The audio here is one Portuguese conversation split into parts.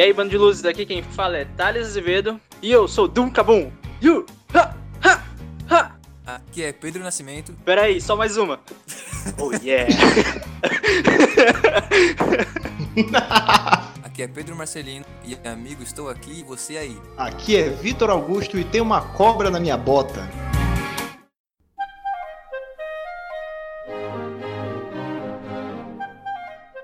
E aí, bando de luzes, aqui quem fala é Thales Azevedo e eu sou Dum Kabum. You, ha, ha, ha. Aqui é Pedro Nascimento. Pera aí, só mais uma. Oh yeah. Aqui é Pedro Marcelino e amigo, estou aqui e você aí. Aqui é Vitor Augusto e tem uma cobra na minha bota.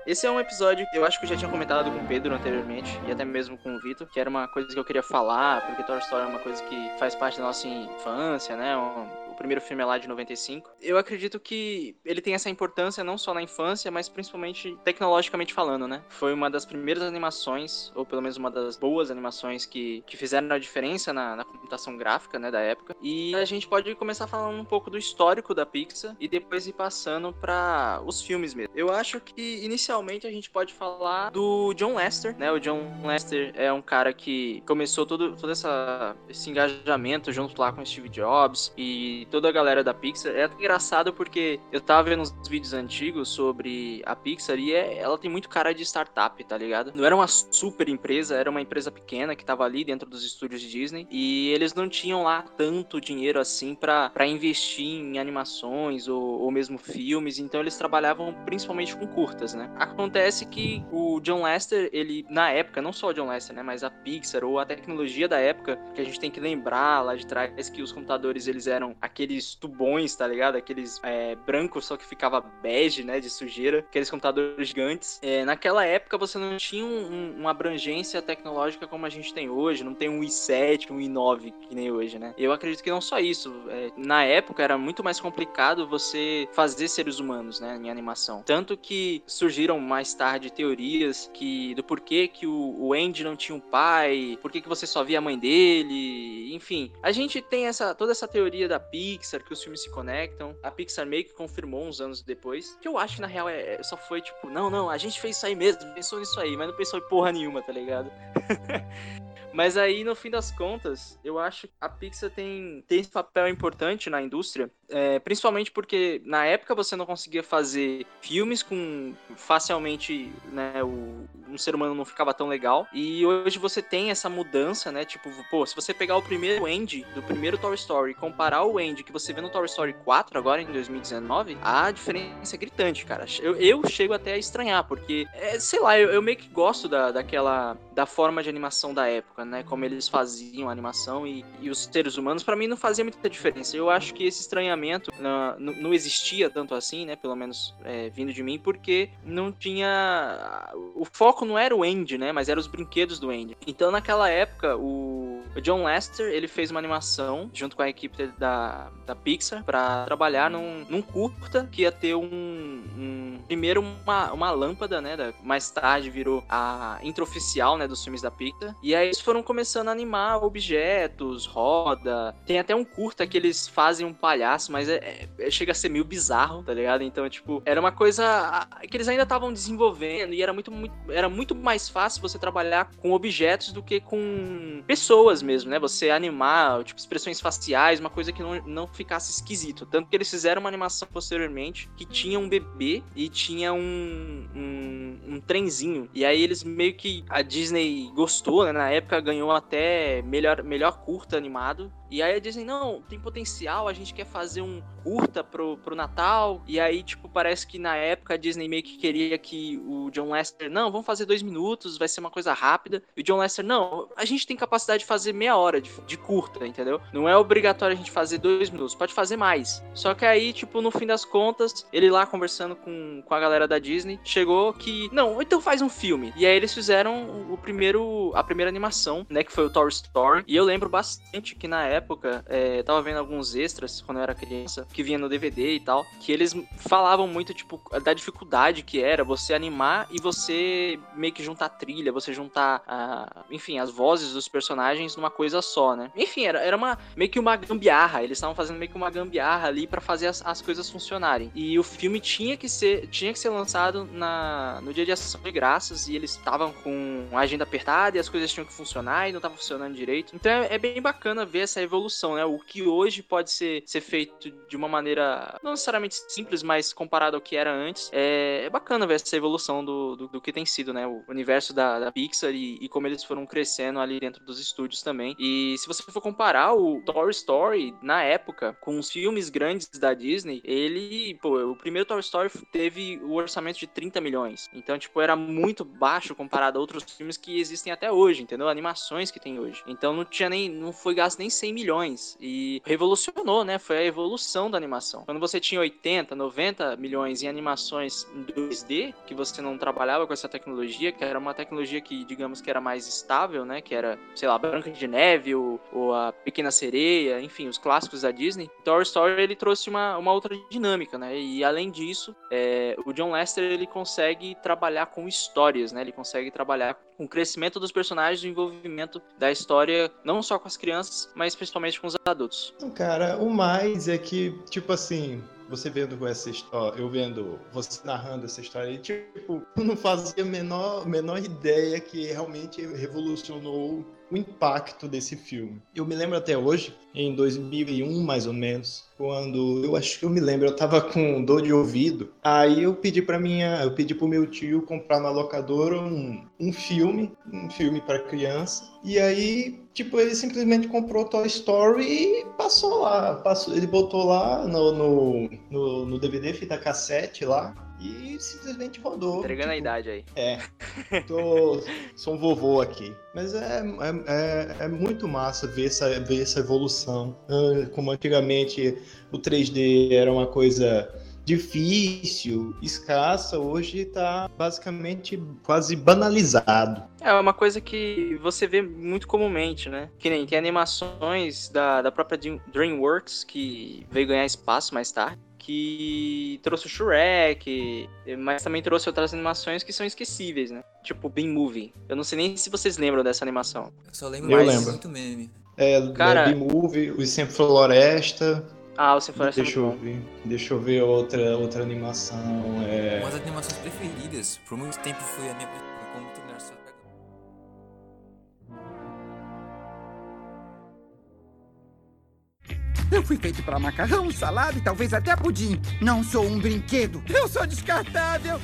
Esse é um episódio que eu acho que eu já tinha comentado com o Pedro anteriormente, e até mesmo com o Vitor, que era uma coisa que eu queria falar, porque Toy Story é uma coisa que faz parte da nossa infância, né? Um, primeiro filme é lá de 95. Eu acredito que ele tem essa importância não só na infância, mas principalmente tecnologicamente falando, né? Foi uma das primeiras animações, ou pelo menos uma das boas animações que, que fizeram a diferença na, na computação gráfica, né, da época. E a gente pode começar falando um pouco do histórico da Pixar e depois ir passando para os filmes mesmo. Eu acho que inicialmente a gente pode falar do John Lester, né? O John Lester é um cara que começou todo, todo essa, esse engajamento junto lá com Steve Jobs e toda a galera da Pixar. É engraçado porque eu tava vendo uns vídeos antigos sobre a Pixar e é, ela tem muito cara de startup, tá ligado? Não era uma super empresa, era uma empresa pequena que tava ali dentro dos estúdios de Disney e eles não tinham lá tanto dinheiro assim para investir em animações ou, ou mesmo filmes, então eles trabalhavam principalmente com curtas, né? Acontece que o John Lester, ele na época, não só o John Lester, né, mas a Pixar ou a tecnologia da época, que a gente tem que lembrar lá de trás que os computadores eles eram aqueles tubões, tá ligado? Aqueles é, brancos, só que ficava bege, né? De sujeira. Aqueles computadores gigantes. É, naquela época você não tinha um, uma abrangência tecnológica como a gente tem hoje. Não tem um i7, um i9 que nem hoje, né? Eu acredito que não só isso. É, na época era muito mais complicado você fazer seres humanos, né? Em animação. Tanto que surgiram mais tarde teorias que do porquê que o, o Andy não tinha um pai, por que você só via a mãe dele, enfim. A gente tem essa toda essa teoria da Pi Pixar, que os filmes se conectam. A Pixar meio que confirmou uns anos depois. Que eu acho que na real é, só foi tipo, não, não, a gente fez isso aí mesmo, pensou nisso aí, mas não pensou em porra nenhuma, tá ligado? Mas aí, no fim das contas, eu acho que a Pixar tem, tem esse papel importante na indústria, é, principalmente porque na época você não conseguia fazer filmes com facilmente, né, o, um ser humano não ficava tão legal. E hoje você tem essa mudança, né? Tipo, pô, se você pegar o primeiro Andy do primeiro Toy Story e comparar o Andy que você vê no Toy Story 4 agora em 2019, a diferença é gritante, cara. Eu, eu chego até a estranhar, porque, é, sei lá, eu, eu meio que gosto da, daquela da forma de animação da época, né? Como eles faziam a animação e, e os seres humanos, para mim não fazia muita diferença. Eu acho que esse estranhamento não, não, existia tanto assim, né? Pelo menos é, vindo de mim, porque não tinha. O foco não era o Andy, né? Mas eram os brinquedos do Andy. Então naquela época, o, o John Lester ele fez uma animação junto com a equipe da, da Pixar para trabalhar num, num curta que ia ter um, um primeiro uma, uma lâmpada, né? Da, mais tarde virou a intro oficial, né? Dos filmes da Pixar. E aí eles foram começando a animar objetos, roda. Tem até um curta que eles fazem um palhaço, mas é, é chega a ser meio bizarro, tá ligado? Então, tipo, era uma coisa que eles ainda estavam desenvolvendo e era muito, muito, era muito mais fácil você trabalhar com objetos do que com pessoas mesmo, né? Você animar, tipo, expressões faciais, uma coisa que não, não ficasse esquisito. Tanto que eles fizeram uma animação posteriormente que tinha um bebê e tinha um, um, um trenzinho. E aí eles meio que. A Disney gostou, né? Na época ganhou até melhor, melhor curta animado. E aí a Disney, não, tem potencial, a gente quer fazer um curta pro, pro Natal. E aí, tipo, parece que na época a Disney meio que queria que o John Lester, não, vamos fazer dois minutos, vai ser uma coisa rápida. E o John Lester, não, a gente tem capacidade de fazer meia hora de, de curta, entendeu? Não é obrigatório a gente fazer dois minutos, pode fazer mais. Só que aí, tipo, no fim das contas, ele lá conversando com, com a galera da Disney, chegou que, não, então faz um filme. E aí eles fizeram o primeiro, a primeira animação, né, que foi o Toy Story. E eu lembro bastante que na época época, é, tava vendo alguns extras quando eu era criança, que vinha no DVD e tal, que eles falavam muito, tipo, da dificuldade que era você animar e você meio que juntar trilha, você juntar, uh, enfim, as vozes dos personagens numa coisa só, né? Enfim, era, era uma meio que uma gambiarra. Eles estavam fazendo meio que uma gambiarra ali para fazer as, as coisas funcionarem. E o filme tinha que ser, tinha que ser lançado na, no dia de ação de graças e eles estavam com a agenda apertada e as coisas tinham que funcionar e não estavam funcionando direito. Então é, é, bem bacana ver essa evolução, né? O que hoje pode ser, ser feito de uma maneira não necessariamente simples, mas comparado ao que era antes, é, é bacana ver essa evolução do, do, do, que tem sido, né? O universo da, da Pixar e, e, como eles foram crescendo ali dentro dos estúdios também. E se você for comparar o Toy Story na época com os filmes grandes da Disney, ele, pô, o primeiro Toy Story teve o orçamento de 30 milhões. Então, tipo, era muito baixo comparado a outros filmes que existem até hoje, entendeu? Animações que tem hoje. Então não tinha nem, não foi gasto nem 100 milhões. E revolucionou, né? Foi a evolução da animação. Quando você tinha 80, 90 milhões em animações em 2D, que você não trabalhava com essa tecnologia, que era uma tecnologia que, digamos que era mais estável, né? Que era, sei lá, Branca de Neve ou, ou a Pequena Sereia, enfim, os clássicos da Disney. Toy Story ele trouxe uma, uma outra dinâmica, né? E além disso, é, o John Lester ele consegue trabalhar com histórias, né? Ele consegue trabalhar com o crescimento dos personagens o envolvimento da história, não só com as crianças, mas principalmente com os adultos. Cara, o mais é que, tipo assim, você vendo essa história, eu vendo você narrando essa história, e, tipo, não fazia a menor, menor ideia que realmente revolucionou o impacto desse filme. Eu me lembro até hoje, em 2001 mais ou menos, quando eu acho que eu me lembro, eu tava com dor de ouvido. Aí eu pedi para minha, eu pedi pro meu tio comprar na locadora um, um filme, um filme para criança. E aí, tipo, ele simplesmente comprou Toy Story e passou lá, passou, ele botou lá no, no, no, no DVD, fita cassete lá, e simplesmente rodou. Entregando tipo, a idade aí. É. Tô, sou um vovô aqui. Mas é, é, é, é, muito massa ver essa, ver essa evolução. Ah, como antigamente o 3D era uma coisa difícil, escassa, hoje está basicamente quase banalizado. É uma coisa que você vê muito comumente, né? Que nem tem animações da, da própria DreamWorks que veio ganhar espaço mais tarde que trouxe o Shrek, mas também trouxe outras animações que são esquecíveis, né? Tipo Bean Movie. Eu não sei nem se vocês lembram dessa animação. Eu só lembro eu lembro. muito meme. É, Cara, Bean Movie, o Sem Floresta. Ah, o Sem Floresta. É deixa eu ver. Deixa eu ver outra outra animação. É... Uma das animações preferidas. Por muito tempo foi a minha Eu fui feito para macarrão, salada e talvez até pudim. Não sou um brinquedo. Eu sou descartável.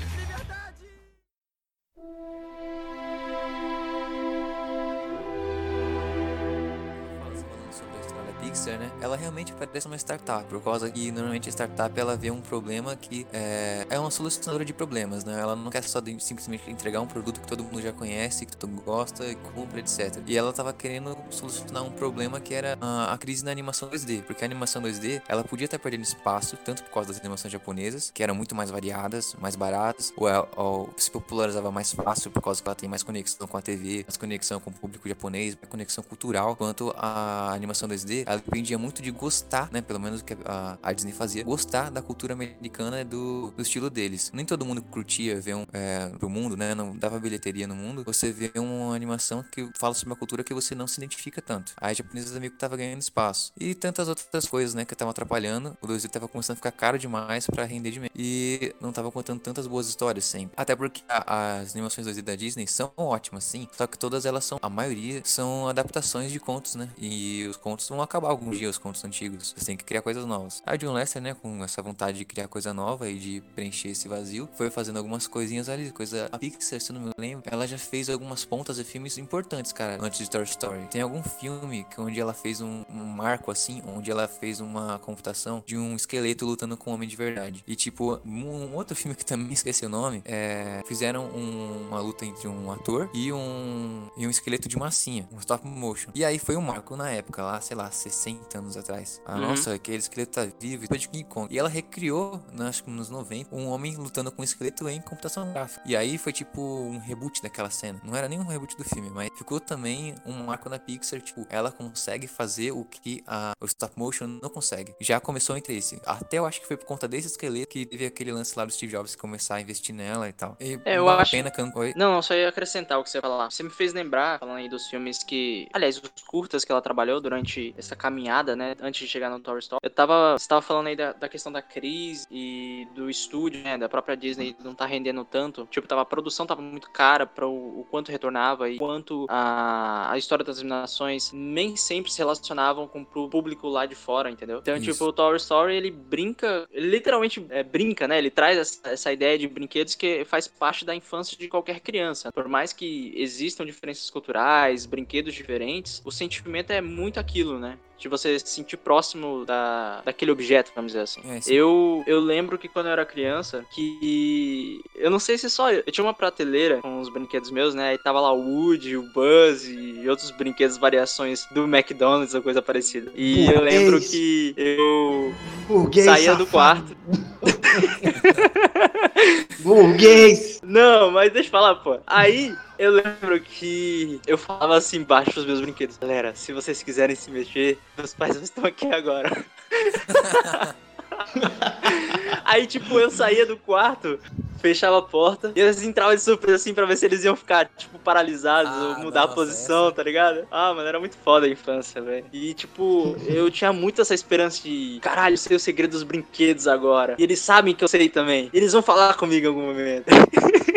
Pixar, né? Ela realmente parece uma startup, por causa que normalmente a startup ela vê um problema que é, é uma solucionadora de problemas, né? Ela não quer só de, simplesmente entregar um produto que todo mundo já conhece, que todo mundo gosta e compra, etc. E ela tava querendo solucionar um problema que era a, a crise na animação 2D, porque a animação 2D ela podia estar perdendo espaço, tanto por causa das animações japonesas, que eram muito mais variadas, mais baratas, ou, ou se popularizava mais fácil por causa que ela tem mais conexão com a TV, mais conexão com o público japonês, mais conexão cultural, quanto a animação 2D ela dependia muito de gostar, né? Pelo menos o que a, a, Disney fazia, gostar da cultura americana do, do estilo deles. Nem todo mundo curtia ver um é, pro mundo, né? Não dava bilheteria no mundo. Você vê uma animação que fala sobre uma cultura que você não se identifica tanto. A japonesa meio que tava ganhando espaço. E tantas outras coisas, né? Que estavam atrapalhando. O 2D tava começando a ficar caro demais para render de menos. E não tava contando tantas boas histórias sempre. Até porque a, as animações 2D da Disney são ótimas, sim. Só que todas elas são, a maioria, são adaptações de contos, né? E os contos vão acabar algum dia, os contos antigos. Você tem que criar coisas novas. A John Lester, né, com essa vontade de criar coisa nova e de preencher esse vazio, foi fazendo algumas coisinhas ali, coisa. A Pixar, se não me lembro, ela já fez algumas pontas de filmes importantes, cara, antes de Toy Story. Tem algum filme que onde ela fez um, um marco assim, onde ela fez uma computação de um esqueleto lutando com um homem de verdade. E tipo, um outro filme que também esqueci o nome, é, fizeram um, uma luta entre um ator e um, e um esqueleto de massinha, um stop motion. E aí foi um marco na época, lá, sei lá, 60 anos anos atrás. Ah, Uhum. nossa, aquele esqueleto tá vivo, depois de King Kong. E ela recriou, né, acho que nos 90, um homem lutando com um esqueleto em computação gráfica. E aí foi tipo um reboot daquela cena. Não era nem um reboot do filme, mas ficou também um marco na Pixar, tipo, ela consegue fazer o que a, o stop motion não consegue. Já começou entre esse. Até eu acho que foi por conta desse esqueleto que teve aquele lance lá do Steve Jobs começar a investir nela e tal. E É, eu acho- pena que não, só ia acrescentar o que você ia falar. Você me fez lembrar, falando aí dos filmes que. Aliás, os curtas que ela trabalhou durante essa caminhada, né? Antes de chegar no Toy Story. Eu tava. Você tava falando aí da, da questão da crise e do estúdio, né? Da própria Disney não tá rendendo tanto. Tipo, tava, a produção tava muito cara para o, o quanto retornava e quanto a, a história das animações nem sempre se relacionavam com o público lá de fora, entendeu? Então, Isso. tipo, o Toy Story, ele brinca. Ele literalmente é, brinca, né? Ele traz essa, essa ideia de brinquedos que faz parte da infância de qualquer criança. Por mais que existam diferenças culturais, brinquedos diferentes, o sentimento é muito aquilo, né? De você se sentir próximo da, daquele objeto, vamos dizer assim. É, eu, eu lembro que quando eu era criança, que. Eu não sei se só eu. Eu tinha uma prateleira com os brinquedos meus, né? Aí tava lá o Woody, o Buzz e outros brinquedos, variações do McDonald's ou coisa parecida. E eu lembro que eu Burguês saía do safado. quarto. Burguês! Não, mas deixa eu falar, pô. Aí eu lembro que eu falava assim embaixo pros meus brinquedos: Galera, se vocês quiserem se mexer, meus pais estão aqui agora. Aí, tipo, eu saía do quarto, fechava a porta e eles entravam de surpresa assim pra ver se eles iam ficar, tipo, paralisados Ah, ou mudar a nossa, posição, essa- tá ligado? Ah, mano, era muito foda a infância, velho. E, tipo, eu tinha muito essa esperança de, caralho, eu sei o segredo dos brinquedos agora. E eles sabem que eu sei também. Eles vão falar comigo em algum momento.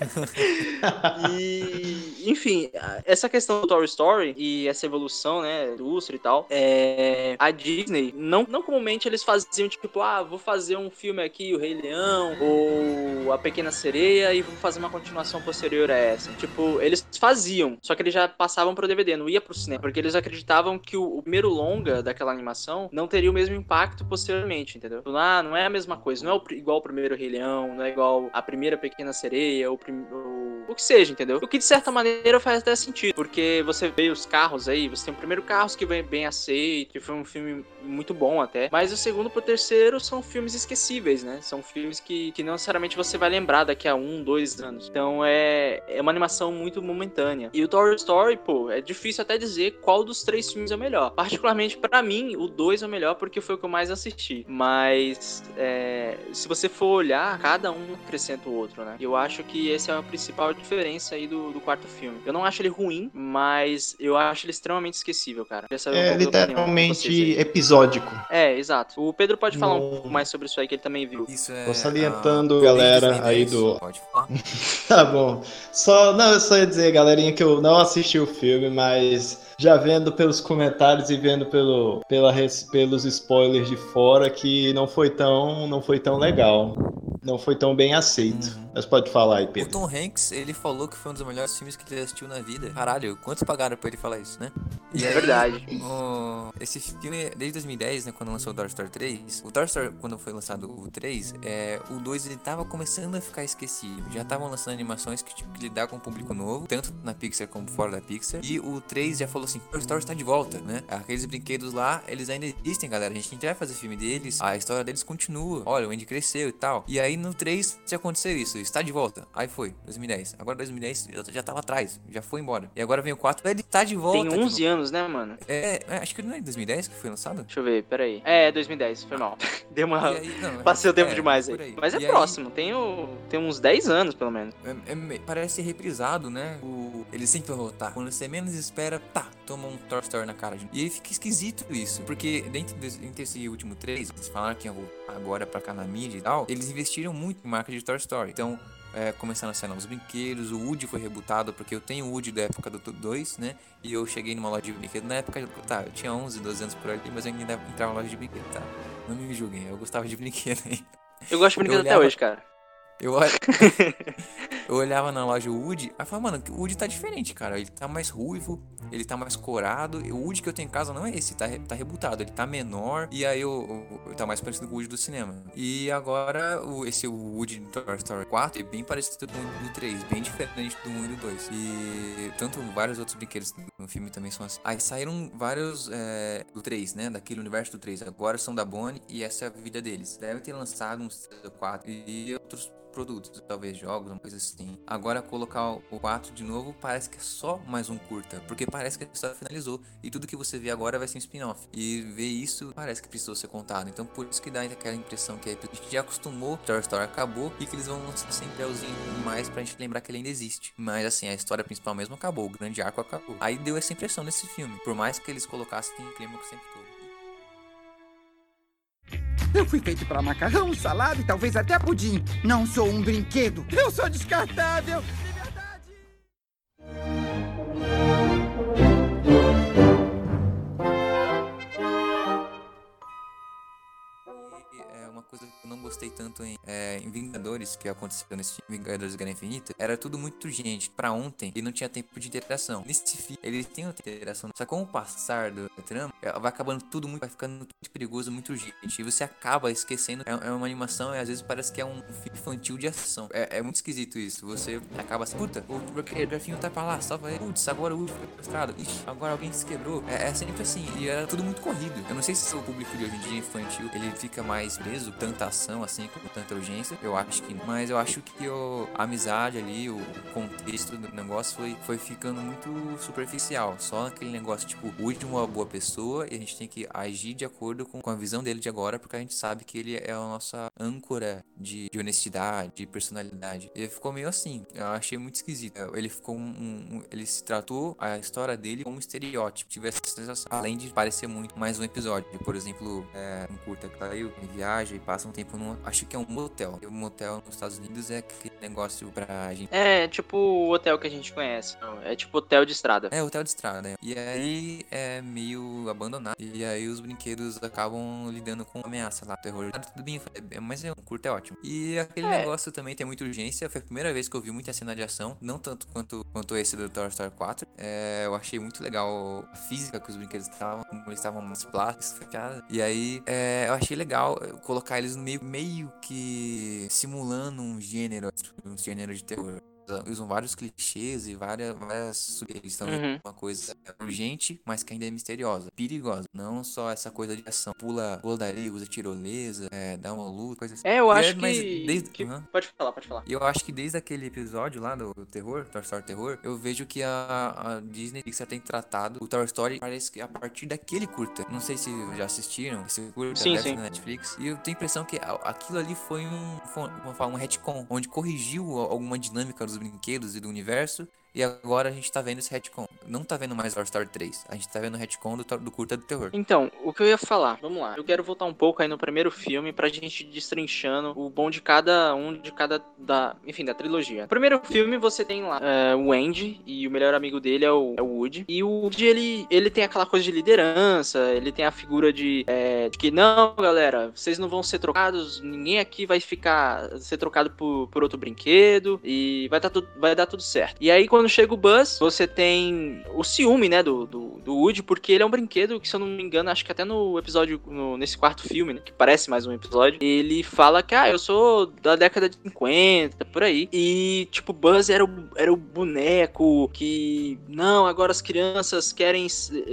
e, enfim, essa questão do Toy Story e essa evolução, né, indústria e tal, é, a Disney, não, não comumente eles faziam tipo, ah, vou fazer um filme aqui, o Rei Leão, ou a Pequena Sereia, e vou fazer uma continuação posterior a essa. Tipo, eles faziam, só que eles já passavam pro DVD, não ia pro cinema, porque eles acreditavam que o, o primeiro longa daquela animação não teria o mesmo impacto posteriormente, entendeu? Ah, não é a mesma coisa, não é o igual o primeiro Rei Leão, não é igual a primeira Pequena Sereia, ou prim- o, o que seja, entendeu? O que de certa maneira faz até sentido, porque você vê os carros aí, você tem o primeiro Carros que vem bem aceito, que foi um filme muito bom até, mas o segundo pro terceiro são filmes esquecíveis, né? São filmes que, que não necessariamente você vai lembrar daqui a um, dois anos. Então é, é uma animação muito momentânea. E o Toy Story, pô, é difícil até dizer qual dos três filmes é o melhor. Particularmente pra mim, o dois é o melhor porque foi o que eu mais assisti. Mas é, se você for olhar, cada um acrescenta o outro, né? Eu acho que essa é a principal diferença aí do, do quarto filme. Eu não acho ele ruim, mas eu acho ele extremamente esquecível, cara. É literalmente aí. Episódico. É, exato. O Pedro pode falar um Não. pouco mais sobre isso aí, que ele também viu. Isso é. Tô salientando, ah, galera, aí 2010. do- Pode falar. Tá bom. Só, não, eu só ia dizer, galerinha, que eu não assisti o filme, mas já vendo pelos comentários e vendo pelo, pela, res- pelos spoilers de fora que não foi tão, não foi tão legal. Não foi tão bem aceito. Uhum. Mas pode falar aí, O Pedro. Tom Hanks, ele falou que foi um dos melhores filmes que ele assistiu na vida. Caralho, quantos pagaram pra ele falar isso, né? E É aí, verdade. o- esse filme, desde 2010, né, quando lançou o Toy Story 3, o Toy Story, quando foi lançado o 3, é, o 2 ele tava começando a ficar esquecido. Já estavam lançando animações que tipo, que lidar com um público novo, tanto na Pixar como fora da Pixar. E o 3 já falou assim: Toy Story está de volta, né? Aqueles brinquedos lá, eles ainda existem, galera. A gente vai fazer filme deles, a história deles continua. Olha, o Andy cresceu e tal. E aí no 3 já aconteceu isso, está de volta. Aí foi, 2010. Agora 2010 já- já tava atrás, já foi embora. E agora vem o 4, ele tá de volta. Tem de 11 anos, né, mano? é, é, acho que não é em 2010 que foi lançado? Deixa eu ver, peraí. É, 2010, foi mal. Deu uma. Aí- não, Passei o tempo é, demais por aí. Mas é E aí, próximo, tem, o... tem uns 10 anos, pelo menos. é- é parece reprisado, né? O, ele sempre vai voltar. Quando você menos espera, tá, toma um Toy Story na cara. E aí fica esquisito isso. Porque dentro desse, entre esse último 3, eles falaram que iam voltar agora pra cá na mídia e tal. Eles investiram muito em marca de Toy Story. Então, é, começaram a sair novos brinquedos. O Woody foi rebutado, porque eu tenho o Woody da época do 2, né? E eu cheguei numa loja de brinquedo. Na época, tá, eu tinha 11, 12 anos por ali, mas eu ainda entrava na loja de brinquedo, tá? Não me julguem, eu gostava de brinquedo aí. Eu gosto de brinquedo até olhava- hoje, cara. Eu eu olhava na loja o Woody, aí eu falava, mano, o Woody tá diferente, cara. Ele tá mais ruivo, ele tá mais corado. O Woody que eu tenho em casa não é esse, tá, tá rebutado. Ele tá menor. E aí eu, eu, tá mais parecido com o Woody do cinema. E agora, o, esse o Woody do Toy Story 4 é bem parecido com o do 3, bem diferente do 1 e do 2. E tanto vários outros brinquedos no filme também são assim. Aí saíram vários é, do 3, né? Daquele universo do 3. Agora são da Bonnie e essa é a vida deles. Devem ter lançado uns 4 e outros produtos, talvez jogos, uma coisa assim. Agora colocar o 4 de novo parece que é só mais um curta, porque parece que a história finalizou e tudo que você vê agora vai ser um spin-off. E ver isso parece que precisou ser contado. Então por isso que dá aquela impressão que a gente já acostumou, que a história acabou e que eles vão lançar sempre alzinho mais pra gente lembrar que ele ainda existe. Mas assim, a história principal mesmo acabou, o grande arco acabou. Aí deu essa impressão nesse filme, por mais que eles colocassem clima sempre todo. Eu fui feito para macarrão, salada e talvez até pudim. Não sou um brinquedo. Eu sou descartável. De coisa que eu não gostei tanto em, é, em Vingadores, que aconteceu nesse filme Vingadores Guerra Infinita, era tudo muito urgente pra ontem e não tinha tempo de interação. Nesse filme, ele tem interação, só que com o passar do trama, é, vai acabando tudo muito, vai ficando muito perigoso, muito urgente. E você acaba esquecendo, é, é uma animação e às vezes parece que é um filme infantil de ação. É, é muito esquisito isso. Você acaba assim, puta, o garfinho tá pra lá, salva ele. Putz, agora o foi estrada. Ixi, agora alguém se quebrou. É, é sempre assim, e era tudo muito corrido. Eu não sei se o público de hoje em dia infantil, ele fica mais preso, tanta ação assim, com tanta urgência. Eu acho que, mas eu acho que o, a amizade ali, o contexto do negócio foi, foi ficando muito superficial. Só aquele negócio, tipo, o Woody é uma boa pessoa e a gente tem que agir de acordo com, com a visão dele de agora, porque a gente sabe que ele é a nossa âncora de, de honestidade, de personalidade. Ele ficou meio assim, eu achei muito esquisito. Ele ficou um, um, Ele se tratou a história dele como um estereótipo. Tive essa sensação, além de parecer muito mais um episódio. Por exemplo, é, um curta que caiu, viaja e passa um tempo num. Acho que é um motel. E o motel nos Estados Unidos é aquele negócio pra gente. É, tipo o hotel que a gente conhece. É tipo hotel de estrada. É, hotel de estrada, né? E aí é meio abandonado. E aí os brinquedos acabam lidando com ameaça lá. Terror. Tudo bem, mas é um curto é ótimo. E aquele É. negócio também tem muita urgência. Foi a primeira vez que eu vi muita cena de ação. Não tanto quanto, quanto esse do Toy Story 4. É, eu achei muito legal a física que os brinquedos estavam, como eles estavam mais plásticos. E aí é, eu achei legal colocar eles meio, meio que simulando um gênero, um gênero de terror. Usam vários clichês e várias, várias sugestões Uhum. uma coisa urgente, mas que ainda é misteriosa, perigosa. Não só essa coisa de ação. Pula, pula dali, usa tirolesa, é, dá uma luta, coisa assim. É, eu E acho mas que. desde- que- Aham. Pode falar, pode falar. E eu acho que desde aquele episódio lá do terror, Toy Story Terror, eu vejo que a, a Disney Pixar tem tratado o Toy Story parece que a partir daquele curta. Não sei se já assistiram esse curta Sim, sim. na Netflix. E eu tenho a impressão que aquilo ali foi um, foi uma, uma retcon, onde corrigiu alguma dinâmica dos brinquedos e do universo. E agora a gente tá vendo esse retcon. Não tá vendo mais Toy Story 3. A gente tá vendo o retcon do, do curta do terror. Então, o que eu ia falar, vamos lá. Eu quero voltar um pouco aí no primeiro filme pra gente destrinchando o bom de cada um de cada da, enfim, da trilogia. No primeiro filme você tem lá é, o Andy e o melhor amigo dele é o, é o Woody. E o Woody ele ele tem aquela coisa de liderança, ele tem a figura de, é, de que não, galera, vocês não vão ser trocados, ninguém aqui vai ficar ser trocado por, por outro brinquedo e vai dar tudo vai dar tudo certo. E aí quando chega o Buzz, você tem o ciúme, né, do, do, do Woody, porque ele é um brinquedo que, se eu não me engano, acho que até no episódio, no- nesse quarto filme, né, que parece mais um episódio, ele fala que, ah, eu sou da década de 50, por aí. E, tipo, Buzz era o, era o boneco que, não, agora as crianças querem,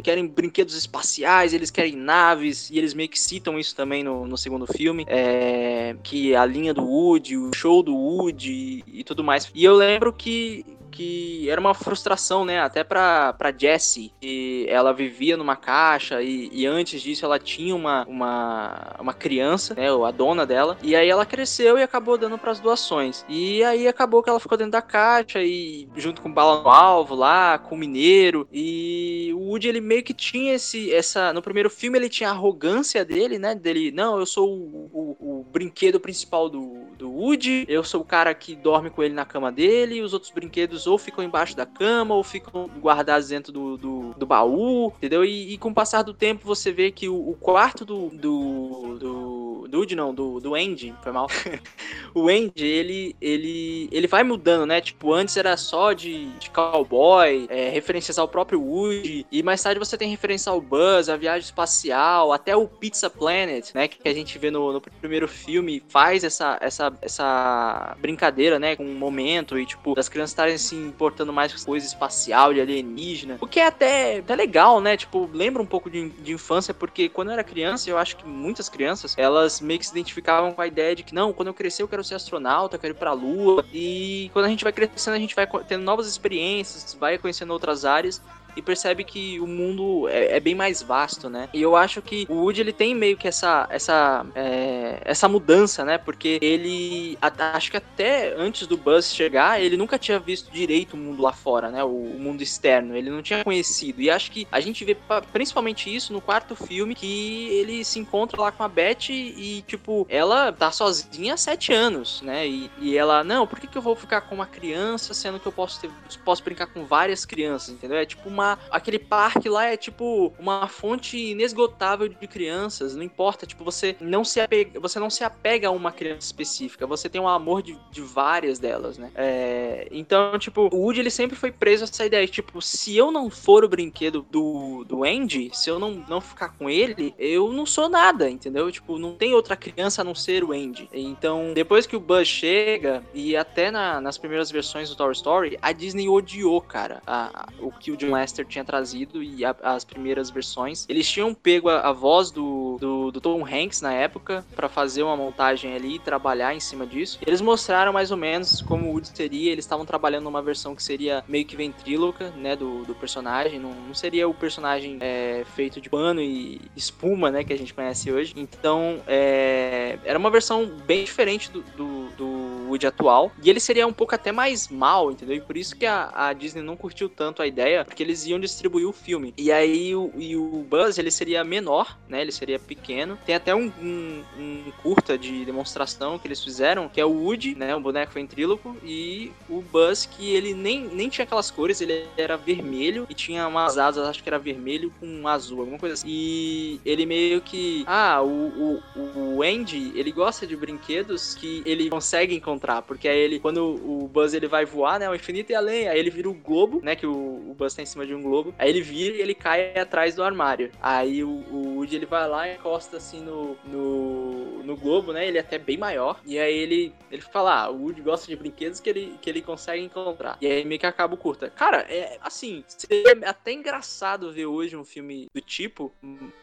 querem brinquedos espaciais, eles querem naves, e eles meio que citam isso também no, no segundo filme, é, que a linha do Woody, o show do Woody e, e tudo mais. E eu lembro que que era uma frustração, né? Até pra, pra Jessie, que ela vivia numa caixa e, e antes disso ela tinha uma, uma, uma criança, né? A dona dela. E aí ela cresceu e acabou dando pras doações. E aí acabou que ela ficou dentro da caixa e junto com bala no alvo lá, com o mineiro. E o Woody, ele meio que tinha esse, essa... No primeiro filme ele tinha a arrogância dele, né? Dele, não, eu sou o, o, o brinquedo principal do, do Woody, eu sou o cara que dorme com ele na cama dele, os outros brinquedos ou ficam embaixo da cama, ou ficam guardados dentro do, do, do baú, entendeu? E, e com o passar do tempo você vê que o, o quarto do, do, do, do Woody não, do, do Andy, foi mal. o Andy, ele, ele, ele vai mudando, né? Tipo, antes era só de, de cowboy, é, referências ao próprio Woody, e mais tarde você tem referência ao Buzz, a viagem espacial, até o Pizza Planet, né? Que a gente vê no, no primeiro filme, faz essa, essa, essa brincadeira, né? Com um momento e, tipo, das crianças estarem se importando mais com coisa espacial, de alienígena. O que é até, até legal, né? Tipo, lembra um pouco de, de infância, porque quando eu era criança, eu acho que muitas crianças, elas meio que se identificavam com a ideia de que, não, quando eu crescer eu quero ser astronauta, quero ir pra lua. E quando a gente vai crescendo, a gente vai tendo novas experiências, vai conhecendo outras áreas e percebe que o mundo é, é, bem mais vasto, né? E eu acho que o Woody ele tem meio que essa essa é, essa mudança, né? Porque ele acho que até antes do Buzz chegar, ele nunca tinha visto direito o mundo lá fora, né? O, o mundo externo, ele não tinha conhecido. E acho que a gente vê principalmente isso no quarto filme que ele se encontra lá com a Beth e tipo ela tá sozinha há sete anos, né? E, e ela não, por que, que eu vou ficar com uma criança sendo que eu posso ter, posso brincar com várias crianças, entendeu? É tipo uma aquele parque lá é tipo uma fonte inesgotável de crianças. Não importa, tipo, você não se apega, você não se apega a uma criança específica. Você tem um amor de, de várias delas, né? É, então, tipo, o Woody ele sempre foi preso a essa ideia. Tipo, se eu não for o brinquedo do, do Andy, se eu não, não ficar com ele, eu não sou nada, entendeu? Tipo, não tem outra criança a não ser o Andy. Então, depois que o Buzz chega, e até na, nas primeiras versões do Toy Story, a Disney odiou, cara, a, a, o que o John Master tinha trazido e a, as primeiras versões. Eles tinham pego a, a voz do, do, do, Tom Hanks na época para fazer uma montagem ali e trabalhar em cima disso. Eles mostraram mais ou menos como o Woody seria. Eles estavam trabalhando numa versão que seria meio que ventríloca, né, do, do personagem. Não, não seria o personagem é, feito de pano e espuma, né, que a gente conhece hoje. Então, é, era uma versão bem diferente do, do, do Woody atual. E ele seria um pouco até mais mal, entendeu? E por isso que a, a Disney não curtiu tanto a ideia, porque eles iam distribuir o filme. E aí o, e o Buzz, ele seria menor, né? Ele seria pequeno. Tem até um, um, um curta de demonstração que eles fizeram, que é o Woody, né? Um boneco ventríloco, e o Buzz, que ele nem, nem tinha aquelas cores, ele era vermelho e tinha umas asas, acho que era vermelho com azul, alguma coisa assim. E ele meio que. Ah, o, o, o Andy, ele gosta de brinquedos que ele consegue encontrar, porque aí ele, quando o Buzz ele vai voar, né? O infinito e além, aí ele vira o globo, né? Que o, o Buzz tá em cima de um globo. Aí ele vira e ele cai atrás do armário. Aí o, o Woody ele vai lá e encosta assim no, no, no globo, né? Ele é até bem maior. E aí ele, ele fala: ah, o Woody gosta de brinquedos que ele, que ele consegue encontrar. E aí meio que acaba o curta. Cara, é assim, seria até engraçado ver hoje um filme do tipo,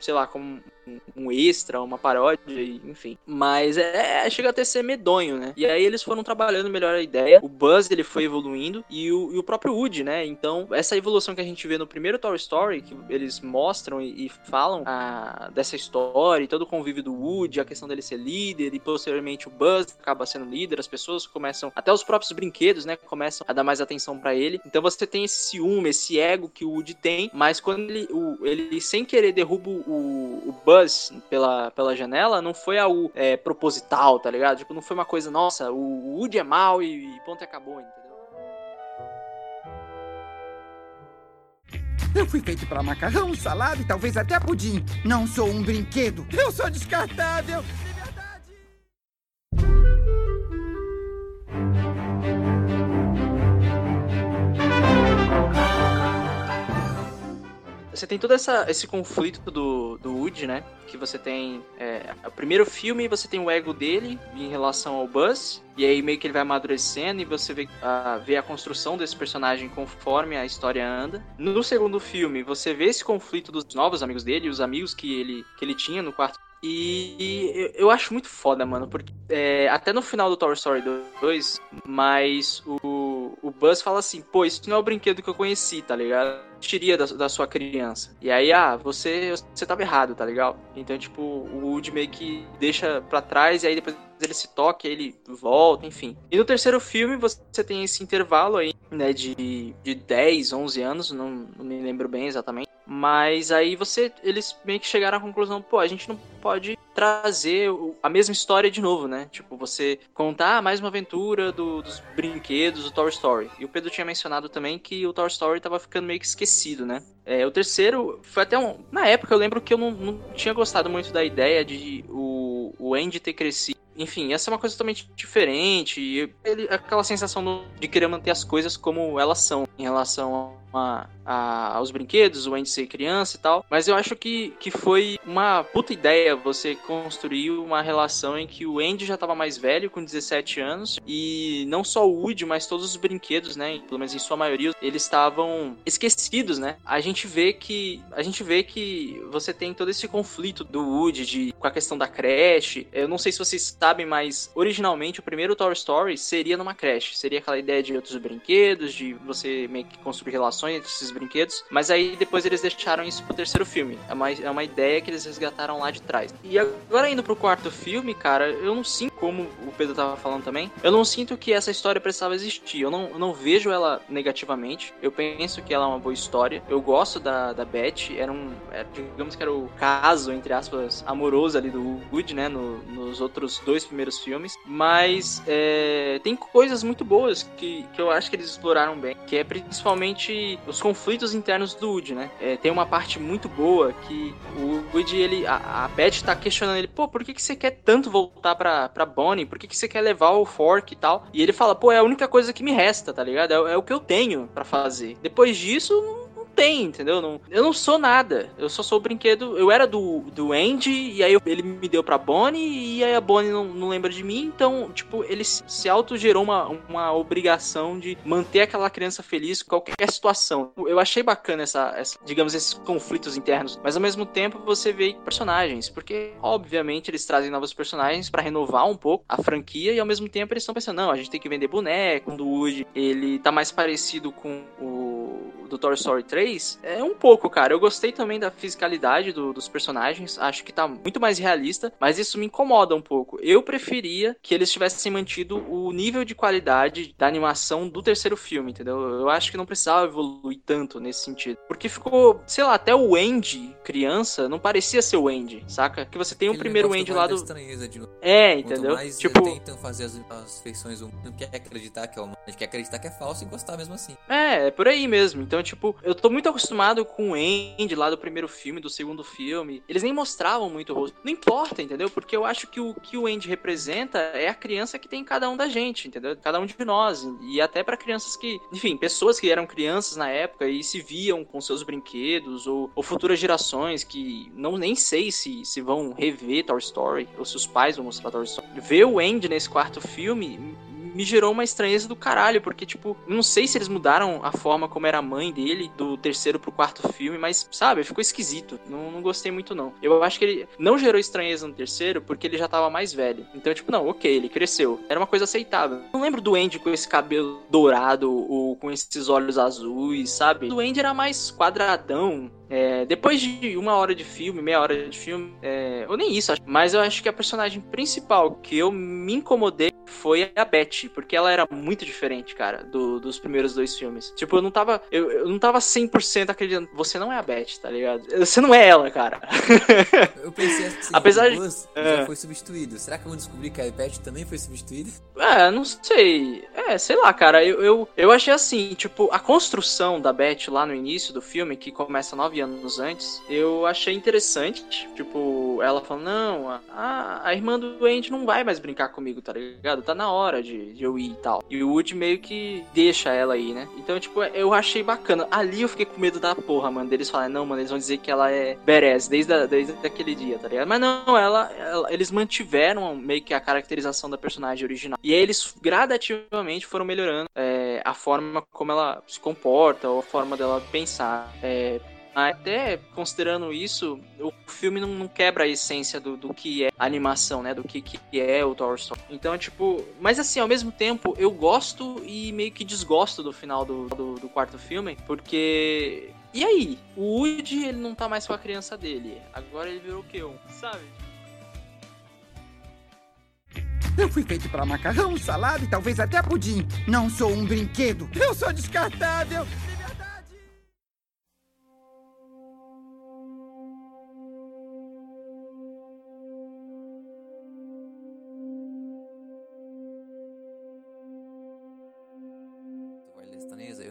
sei lá, como um, extra, uma paródia, enfim. Mas é, chega até ser medonho, né? E aí eles foram trabalhando melhor a ideia. O Buzz ele foi evoluindo e o, e o próprio Woody, né? Então, essa evolução que a gente vê no primeiro Toy Story, que eles mostram e, e falam a, dessa história e todo o convívio do Woody, a questão dele ser líder e posteriormente o Buzz acaba sendo líder, as pessoas começam, até os próprios brinquedos, né? Começam a dar mais atenção para ele. Então você tem esse ciúme, esse ego que o Woody tem, mas quando ele, o, ele sem querer derruba o, o Buzz pela, pela janela, não foi algo é, proposital, tá ligado? Tipo, não foi uma coisa, nossa, o Woody é mal e, e ponto e acabou, entendeu? Eu fui feito para macarrão, salada e talvez até pudim. Não sou um brinquedo. Eu sou descartável. Você tem todo essa, esse conflito do, do Woody, né? Que você tem. É, o primeiro filme, você tem o ego dele em relação ao Buzz. E aí meio que ele vai amadurecendo e você vê, uh, vê a construção desse personagem conforme a história anda. No segundo filme, você vê esse conflito dos novos amigos dele, os amigos que ele, que ele tinha no quarto e eu acho muito foda, mano, porque é, até no final do Toy Story 2, mas o, o Buzz fala assim, pô, isso não é o brinquedo que eu conheci, tá ligado? Tiria da, da sua criança. E aí, ah, você, você tava errado, tá legal? Então, tipo, o Woody meio que deixa pra trás e aí depois ele se toca, ele volta, enfim. E no terceiro filme você tem esse intervalo aí, né, de, de 10, 11 anos, não, não me lembro bem exatamente. Mas aí você, eles meio que chegaram à conclusão, pô, a gente não pode trazer a mesma história de novo, né? Tipo, você contar mais uma aventura do, dos brinquedos do Toy Story. E o Pedro tinha mencionado também que o Toy Story tava ficando meio que esquecido, né? É, o terceiro foi até um. Na época eu lembro que eu não, não tinha gostado muito da ideia de o o, Andy ter crescido enfim, ia ser uma coisa totalmente diferente. E ele, aquela sensação de querer manter as coisas como elas são em relação a, a, aos brinquedos, o Andy ser criança e tal. Mas eu acho que, que foi uma puta ideia você construir uma relação em que o Andy já tava mais velho, com 17 anos, e não só o Woody, mas todos os brinquedos, né? Pelo menos em sua maioria, eles estavam esquecidos, né? A gente vê que. A gente vê que você tem todo esse conflito do Woody de, com a questão da creche. Eu não sei se vocês sabem, mas originalmente o primeiro Toy Story seria numa creche. Seria aquela ideia de outros brinquedos, de você meio que construir relações entre esses brinquedos. Mas aí depois eles deixaram isso pro terceiro filme. É uma, é uma ideia que eles resgataram lá de trás. E agora indo pro quarto filme, cara, eu não sinto, como o Pedro tava falando também, eu não sinto que essa história precisava existir. Eu não, eu não vejo ela negativamente. Eu penso que ela é uma boa história. Eu gosto da, da Beth. Era um. Era, digamos que era o caso, entre aspas, amoroso ali do Wood, né? No, nos outros dois primeiros filmes. Mas é, tem coisas muito boas que, que eu acho que eles exploraram bem. Que é principalmente os conflitos internos do Woody, né? É, tem uma parte muito boa que o Woody, ele. A, a Beth tá questionando ele, pô, por que, que você quer tanto voltar pra, pra Bonnie? Por que, que você quer levar o Fork e tal? E ele fala, pô, é a única coisa que me resta, tá ligado? É, é o que eu tenho para fazer. Depois disso, tem, entendeu? Não, eu não sou nada. Eu só sou o brinquedo. Eu era do, do Andy, e aí ele me deu pra Bonnie, e aí a Bonnie não, não lembra de mim. Então, tipo, ele se autogerou uma, uma obrigação de manter aquela criança feliz em qualquer situação. Eu achei bacana essa, essa, digamos, esses conflitos internos. Mas ao mesmo tempo você vê personagens, porque obviamente eles trazem novos personagens para renovar um pouco a franquia, e ao mesmo tempo eles estão pensando, não, a gente tem que vender boneco. Do Woody, ele tá mais parecido com o do Toy Story 3 é um pouco, cara. Eu gostei também da fisicalidade do, dos personagens, acho que tá muito mais realista, mas isso me incomoda um pouco. Eu preferia que eles tivessem mantido o nível de qualidade da animação do terceiro filme, entendeu? Eu acho que não precisava evoluir tanto nesse sentido. Porque ficou, sei lá, até o Andy, criança, não parecia ser o Andy, saca? Que você tem o primeiro Andy lá do. De... É, entendeu? Mais tipo. tentam fazer as, as feições, não quer acreditar que é humano, quer acreditar que é falso e gostar mesmo assim. É, é por aí mesmo. Então, tipo, eu tô muito acostumado com o Andy lá do primeiro filme, do segundo filme. Eles nem mostravam muito o rosto. Não importa, entendeu? Porque eu acho que o que o Andy representa é a criança que tem em cada um da gente, entendeu? Cada um de nós. E até para crianças que, enfim, pessoas que eram crianças na época e se viam com seus brinquedos, ou, ou futuras gerações que não nem sei se, se vão rever Toy Story, ou se os pais vão mostrar Toy Story. Ver o Andy nesse quarto filme me gerou uma estranheza do caralho, porque, tipo, não sei se eles mudaram a forma como era a mãe dele, do terceiro pro quarto filme, mas, sabe, ficou esquisito. Não, não gostei muito, não. Eu acho que ele não gerou estranheza no terceiro, porque ele já tava mais velho. Então, tipo, não, ok, ele cresceu. Era uma coisa aceitável. Não lembro do Andy com esse cabelo dourado ou com esses olhos azuis, sabe? O Andy era mais quadradão, é, depois de uma hora de filme, meia hora de filme, é, ou nem isso, mas eu acho que a personagem principal que eu me incomodei foi a Beth, porque ela era muito diferente, cara, do, dos primeiros dois filmes. Tipo, eu não tava. Eu, eu não tava 100% acreditando. Você não é a Beth, tá ligado? Você não é ela, cara. Eu pensei assim, apesar de. É. Já foi substituído. Será que eu vou descobrir que a Beth também foi substituída? É, não sei. É, sei lá, cara. Eu, eu, eu achei assim, tipo, a construção da Beth lá no início do filme, que começa nove anos antes, eu achei interessante. Tipo, ela falando, não, a, a irmã do Andy não vai mais brincar comigo, tá ligado? Tá na hora de, de eu ir e tal. E o Woody meio que deixa ela aí, né? Então, tipo, eu achei bacana. Ali eu fiquei com medo da porra, mano. Deles falarem, não, mano, eles vão dizer que ela é badass desde, a, desde aquele dia, tá ligado? Mas não, ela, ela, eles mantiveram meio que a caracterização da personagem original. E aí eles gradativamente foram melhorando é, a forma como ela se comporta, ou a forma dela pensar. É, até considerando isso, o filme não, não quebra a essência do, do, que é animação, né? Do que, que é o Toy Story. Então, tipo, mas assim, ao mesmo tempo, eu gosto e meio que desgosto do final do, do, do quarto filme, porque. E aí? O Woody, ele não tá mais com a criança dele. Agora ele virou o quê? Sabe? Eu fui feito para macarrão, salada e talvez até pudim. Não sou um brinquedo. Eu sou descartável.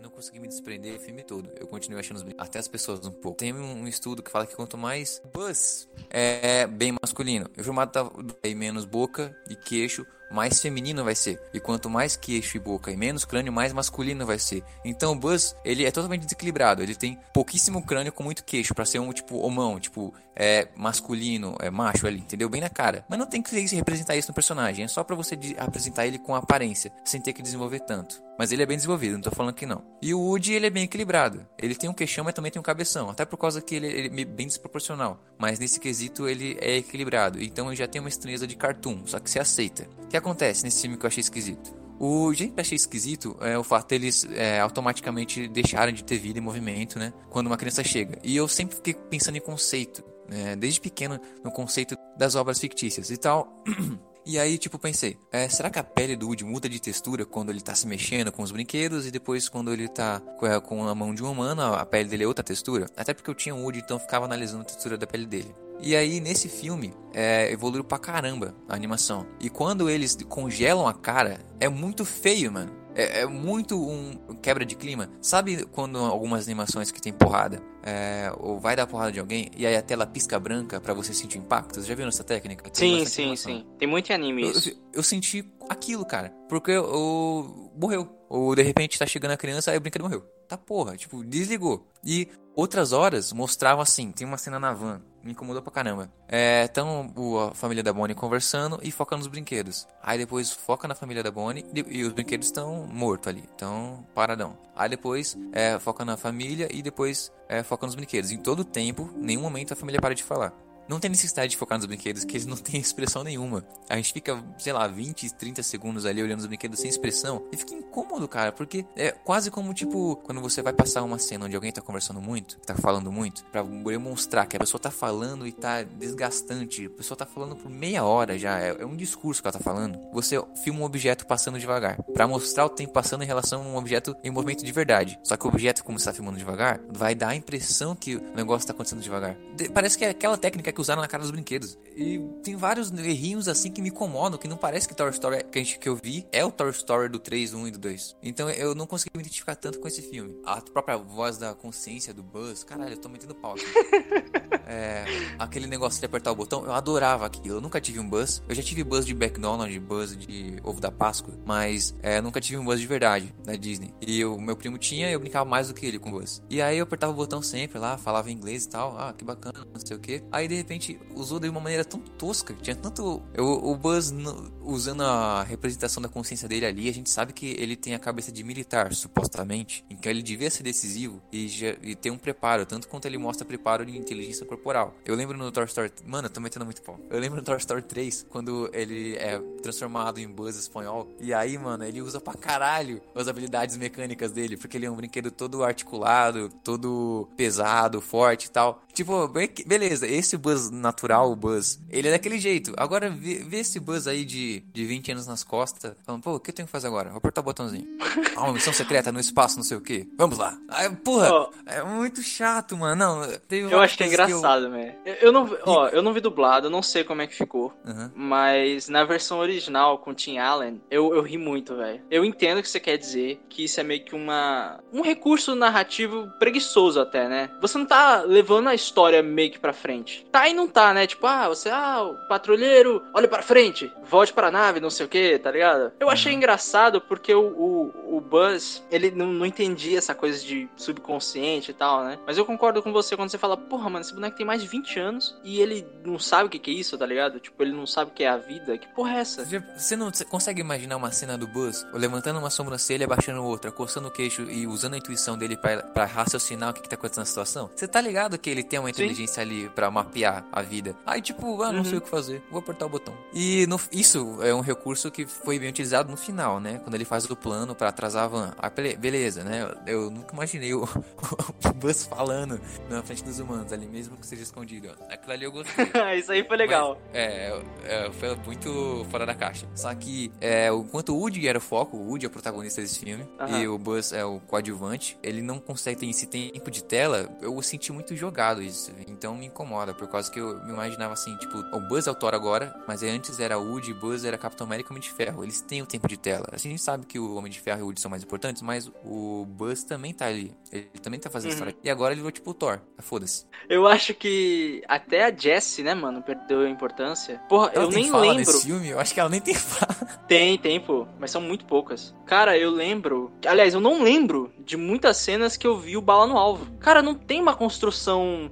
Não consegui me desprender o filme todo. Eu continuei achando os até as pessoas um pouco. Tem um estudo que fala que quanto mais buzz é bem masculino, o formato tá menos boca e queixo, mais feminino vai ser. E quanto mais queixo e boca e menos crânio, mais masculino vai ser. Então o Buzz, ele é totalmente desequilibrado. Ele tem pouquíssimo crânio com muito queixo para ser um tipo homão, tipo é masculino, é macho ali, entendeu? Bem na cara. Mas não tem que representar isso no personagem, é só para você apresentar ele com aparência, sem ter que desenvolver tanto. Mas ele é bem desenvolvido, não tô falando que não. E o Woody, ele é bem equilibrado. Ele tem um queixão, mas também tem um cabeção. Até por causa que ele, ele é bem desproporcional. Mas nesse quesito, ele é equilibrado. Então ele já tem uma estranheza de cartoon, só que você aceita. Que acontece nesse filme que eu achei esquisito? O gente achei esquisito é o fato deles é, automaticamente deixarem de ter vida e movimento, né? Quando uma criança chega. E eu sempre fiquei pensando em conceito, né? desde pequeno, no conceito das obras fictícias e tal. E aí, tipo, pensei, é, será que a pele do Woody muda de textura quando ele tá se mexendo com os brinquedos e depois quando ele tá com a mão de um humano, a pele dele é outra textura? Até porque eu tinha um Woody, então eu ficava analisando a textura da pele dele. E aí, nesse filme, é, evoluiu pra caramba a animação. E quando eles congelam a cara, é muito feio, mano. É, é, muito um quebra de clima. Sabe quando algumas animações que tem porrada, é, ou vai dar porrada de alguém, e aí a tela pisca branca para você sentir impacto? Você já viu essa técnica? Tem sim, sim, animação. sim. Tem muito anime isso. Eu, eu, eu, senti aquilo, cara. Porque o. morreu. Ou de repente tá chegando a criança, aí o brinquedo morreu. Tá porra, tipo, desligou. E outras horas mostravam assim, tem uma cena na van me incomodou pra caramba. É, então a família da Bonnie conversando e foca nos brinquedos. Aí depois foca na família da Bonnie e, os brinquedos estão mortos ali, então paradão. Aí depois é, foca na família e depois é, foca nos brinquedos. Em todo tempo, nenhum momento a família para de falar. Não tem necessidade de focar nos brinquedos, que eles não têm expressão nenhuma. A gente fica, sei lá, 20, 30 segundos ali olhando os brinquedos sem expressão e fica incômodo, cara, porque é quase como tipo quando você vai passar uma cena onde alguém tá conversando muito, tá falando muito, para demonstrar que a pessoa tá falando e tá desgastante, a pessoa tá falando por meia hora já, é, é um discurso que ela tá falando. Você filma um objeto passando devagar, para mostrar o tempo passando em relação a um objeto em movimento de verdade. Só que o objeto, como está filmando devagar, vai dar a impressão que o negócio tá acontecendo devagar. De, parece que é aquela técnica que usaram na cara dos brinquedos. E tem vários errinhos assim que me incomodam, que não parece que Toy Story que, a gente, que eu vi é o Toy Story do 3, 1 e do 2. Então eu não consegui me identificar tanto com esse filme. A própria voz da consciência do Buzz, caralho, eu tô metendo pau aqui. é, aquele negócio de apertar o botão, eu adorava aquilo. Eu nunca tive um Buzz. Eu já tive Buzz de McDonald's, Buzz de ovo da Páscoa, mas é, nunca tive um Buzz de verdade da Disney. E o meu primo tinha e eu brincava mais do que ele com o Buzz. E aí eu apertava o botão sempre lá, falava inglês e tal. Ah, que bacana, não sei o que. Aí de repente usou de uma maneira tão tosca. Tinha tanto. Eu, o Buzz, usando a representação da consciência dele ali, a gente sabe que ele tem a cabeça de militar, supostamente. Então ele devia ser decisivo e, já, e ter um preparo, tanto quanto ele mostra preparo de inteligência corporal. Eu lembro no Toy Story. Mano, eu tô metendo muito pau. Eu lembro no Toy Story 3, quando ele é transformado em Buzz espanhol. E aí, mano, ele usa pra caralho as habilidades mecânicas dele, porque ele é um brinquedo todo articulado, todo pesado, forte e tal. Tipo, beleza, esse Buzz natural, o Buzz, ele é daquele jeito. Agora, vê, vê esse Buzz aí de, de 20 anos nas costas, falando, pô, o que eu tenho que fazer agora? Vou apertar o botãozinho. Ah, uma missão secreta no espaço, não sei o que. Vamos lá. Aí, porra, oh. é muito chato, mano. Não, eu acho que é engraçado, eu... Eu, eu não, ó, eu não vi dublado, eu não sei como é que ficou. Uhum. Mas na versão original, com Tim Allen, eu, eu ri muito, velho. Eu entendo o que você quer dizer, que isso é meio que uma... Um recurso narrativo preguiçoso até, né? Você não tá levando a história meio que pra frente. Tá e não tá, né? Tipo, ah, você, ah, o patrulheiro, olha para frente, volte para a nave, não sei o que, tá ligado? Eu achei uhum. engraçado porque o, o, o Buzz, ele não, não entendia essa coisa de subconsciente e tal, né? Mas eu concordo com você quando você fala, porra, mano, esse boneco tem mais de 20 anos e ele não sabe o que, que é isso, tá ligado? Tipo, ele não sabe o que é a vida. Que porra é essa? Você não consegue imaginar uma cena do Buzz levantando uma sobrancelha, abaixando outra, coçando o queixo e usando a intuição dele para raciocinar o que, que tá acontecendo na situação? Você tá ligado que ele tem uma inteligência Sim. ali para mapear a vida? Aí, tipo, ah, não uhum. sei o que fazer, vou apertar o botão. E no, isso é um recurso que foi bem utilizado no final, né? Quando ele faz o plano para atrasar a van. Ah, beleza, né? Eu, nunca imaginei o, o Buzz falando na frente dos humanos ali, mesmo que seja escondido. Aquilo ali eu gostei. isso aí foi legal. Mas, é, é, foi muito fora da caixa. Só que, é, enquanto o Woody era o foco, o Woody é o protagonista desse filme, uhum. e o Buzz é o coadjuvante, ele não consegue ter esse tempo de tela, eu o senti muito jogado. Isso. Então me incomoda, por causa que eu me imaginava assim, tipo, o Buzz é o Thor agora, mas antes era o Woody, Buzz era Capitão América e Homem de Ferro. Eles têm o tempo de tela. Assim, a gente sabe que o Homem de Ferro e o Woody são mais importantes, mas o Buzz também tá ali. Ele também tá fazendo uhum. história. E agora ele virou tipo o Thor. Foda-se. Eu acho que até a Jessie, né, mano, perdeu a importância. Porra, ela eu nem lembro. Nesse filme? Eu acho que ela nem tem fala. Tem, tem, pô. Mas são muito poucas. Cara, eu lembro. Aliás, eu não lembro de muitas cenas que eu vi o bala no alvo. Cara, não tem uma construção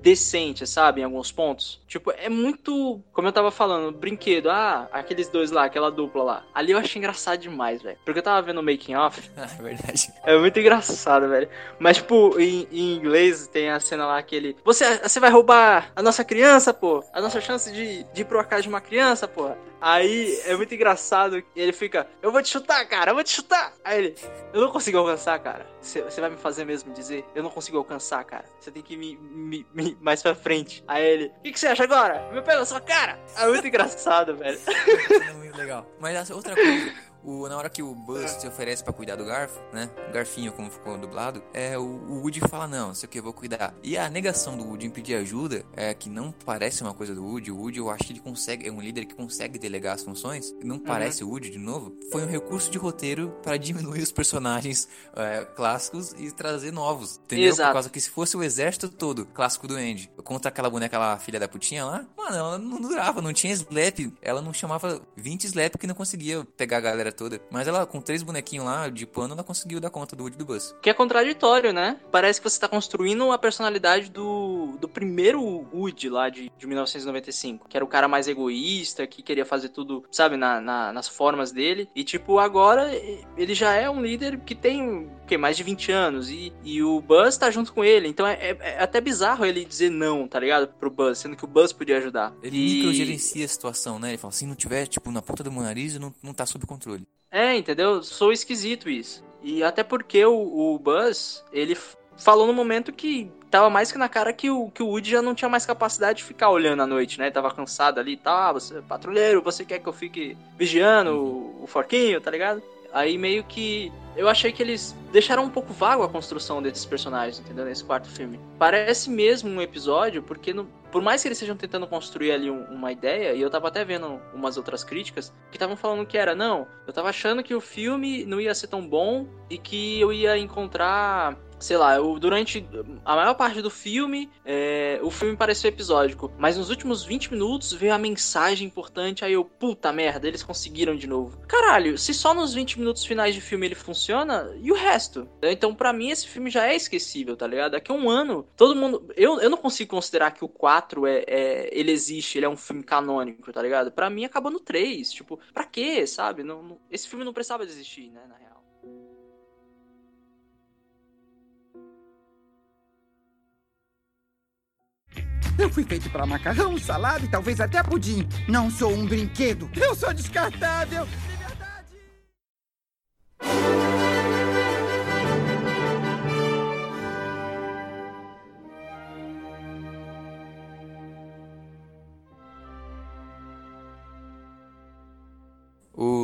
decente, sabe? Em alguns pontos. Tipo, é muito. Como eu tava falando, brinquedo. Ah, aqueles dois lá, aquela dupla lá. Ali eu achei engraçado demais, velho. Porque eu tava vendo o making off. é verdade. É muito engraçado, velho. Mas, tipo, em, em, inglês tem a cena lá que ele. Você, você vai roubar a nossa criança, pô. A nossa chance de, de ir pro acaso de uma criança, pô. Aí é muito engraçado. Ele fica, eu vou te chutar, cara, eu vou te chutar. Aí ele, eu não consigo alcançar, cara. Você vai me fazer mesmo dizer? Eu não consigo alcançar, cara. Você tem que ir me, me, mais pra frente. Aí ele, o que, que você acha agora? Me pega na sua cara. É muito engraçado, velho. É muito legal. Mas outra coisa. O, na hora que o Buzz se oferece para cuidar do garfo, né? O garfinho, como ficou dublado, é o, o Woody fala: Não, sei o que, eu vou cuidar. E a negação do Woody em pedir ajuda, é que não parece uma coisa do Woody. O Woody, eu acho que ele consegue, é um líder que consegue delegar as funções. Não uhum. parece o Woody de novo. Foi um recurso de roteiro para diminuir os personagens é, clássicos e trazer novos. Entendeu? Exato. Por causa que se fosse o exército todo clássico do Andy contra aquela boneca lá, filha da putinha lá, mano, ela não durava, não tinha slap. Ela não chamava 20 slap que não conseguia pegar a galera toda. Mas ela, com três bonequinhos lá de pano, ela conseguiu dar conta do Woody do Buzz. Que é contraditório, né? Parece que você tá construindo a personalidade do, do primeiro Woody lá de, de 1995. Que era o cara mais egoísta, que queria fazer tudo, sabe, na, na, nas formas dele. E, tipo, agora ele já é um líder que tem, que mais de 20 anos. E, e o Buzz tá junto com ele. Então é, é, é até bizarro ele dizer não, tá ligado? Pro Buzz, sendo que o Buzz podia ajudar. Ele e... microgerencia a situação, né? Ele fala, se não tiver, tipo, na ponta do meu nariz, não, não tá sob controle. É, entendeu? Sou esquisito isso. E até porque o, o Buzz, ele falou no momento que tava mais que na cara que o, que o Woody já não tinha mais capacidade de ficar olhando à noite, né? Tava cansado ali e tá, tal, você, patrulheiro, você quer que eu fique vigiando o, o forquinho, tá ligado? Aí meio que eu achei que eles deixaram um pouco vago a construção desses personagens, entendeu? Nesse quarto filme. Parece mesmo um episódio, porque no, por mais que eles estejam tentando construir ali um, uma ideia, e eu tava até vendo umas outras críticas, que estavam falando que era, não, eu tava achando que o filme não ia ser tão bom e que eu ia encontrar sei lá, eu, durante a maior parte do filme, é, o filme pareceu episódico, mas nos últimos 20 minutos veio a mensagem importante, aí eu, puta merda, eles conseguiram de novo. Caralho, se só nos 20 minutos finais de filme ele funciona, e o resto? Então, para mim, esse filme já é esquecível, tá ligado? Daqui a um ano, todo mundo. Eu, eu não consigo considerar que o 4 é, é ele existe, ele é um filme canônico, tá ligado? Para mim, acabou no 3. Tipo, pra quê, sabe? Não, não, esse filme não precisava existir, né, na real. Eu fui feito para macarrão, salada e talvez até pudim. Não sou um brinquedo. Eu sou descartável.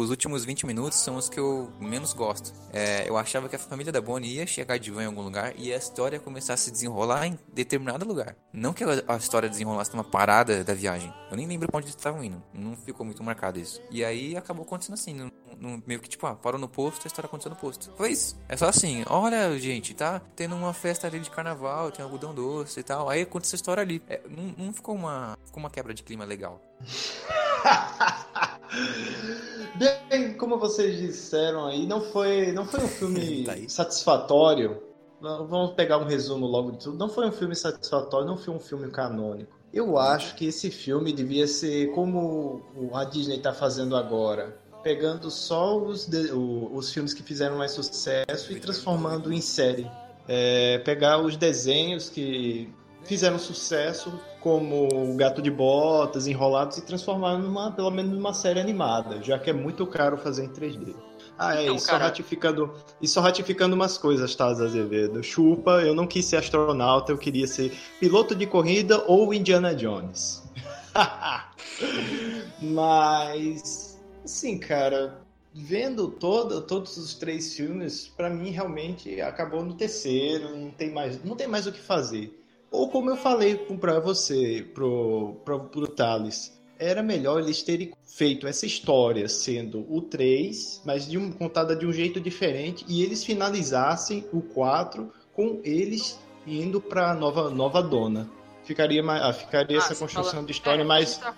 Os últimos 20 minutos são os que eu menos gosto. É, eu achava que a família da Bonnie ia chegar de van em algum lugar e a história ia começar a se desenrolar em determinado lugar. Não que a história desenrolasse numa parada da viagem. Eu nem lembro pra onde eles estavam indo. Não ficou muito marcado isso. E aí acabou acontecendo assim. No, no, meio que tipo, ah, parou no posto, a história aconteceu no posto. Foi isso. É só assim, olha, gente, tá tendo uma festa ali de carnaval, tem algodão doce e tal. Aí aconteceu a história ali. É, não, não ficou uma, ficou uma quebra de clima legal. Bem, como vocês disseram aí, não foi, não foi um filme tá satisfatório. Vamos pegar um resumo logo de tudo. Não foi um filme satisfatório, não foi um filme canônico. Eu acho que esse filme devia ser como a Disney está fazendo agora, pegando só os, de, os filmes que fizeram mais sucesso e transformando em série. É, pegar os desenhos que fizeram sucesso, como o Gato de Botas, Enrolados, e transformar numa, pelo menos numa série animada, já que é muito caro fazer em 3D. Ah, é, então, e, só ratificando, e só ratificando umas coisas, Taz Azevedo. Chupa, eu não quis ser astronauta, eu queria ser piloto de corrida ou Indiana Jones. Mas, assim, cara, vendo todo, todos os três filmes, para mim realmente acabou no terceiro, não tem mais, não tem mais o que fazer Ou como eu falei para você, pro, pro, pro Thales, era melhor eles terem feito essa história sendo o 3, mas de um, contada de um jeito diferente, e eles finalizassem o 4 com eles indo para nova nova dona. Ficaria mais, ah, ficaria ah, essa construção fala... de história é, mais tá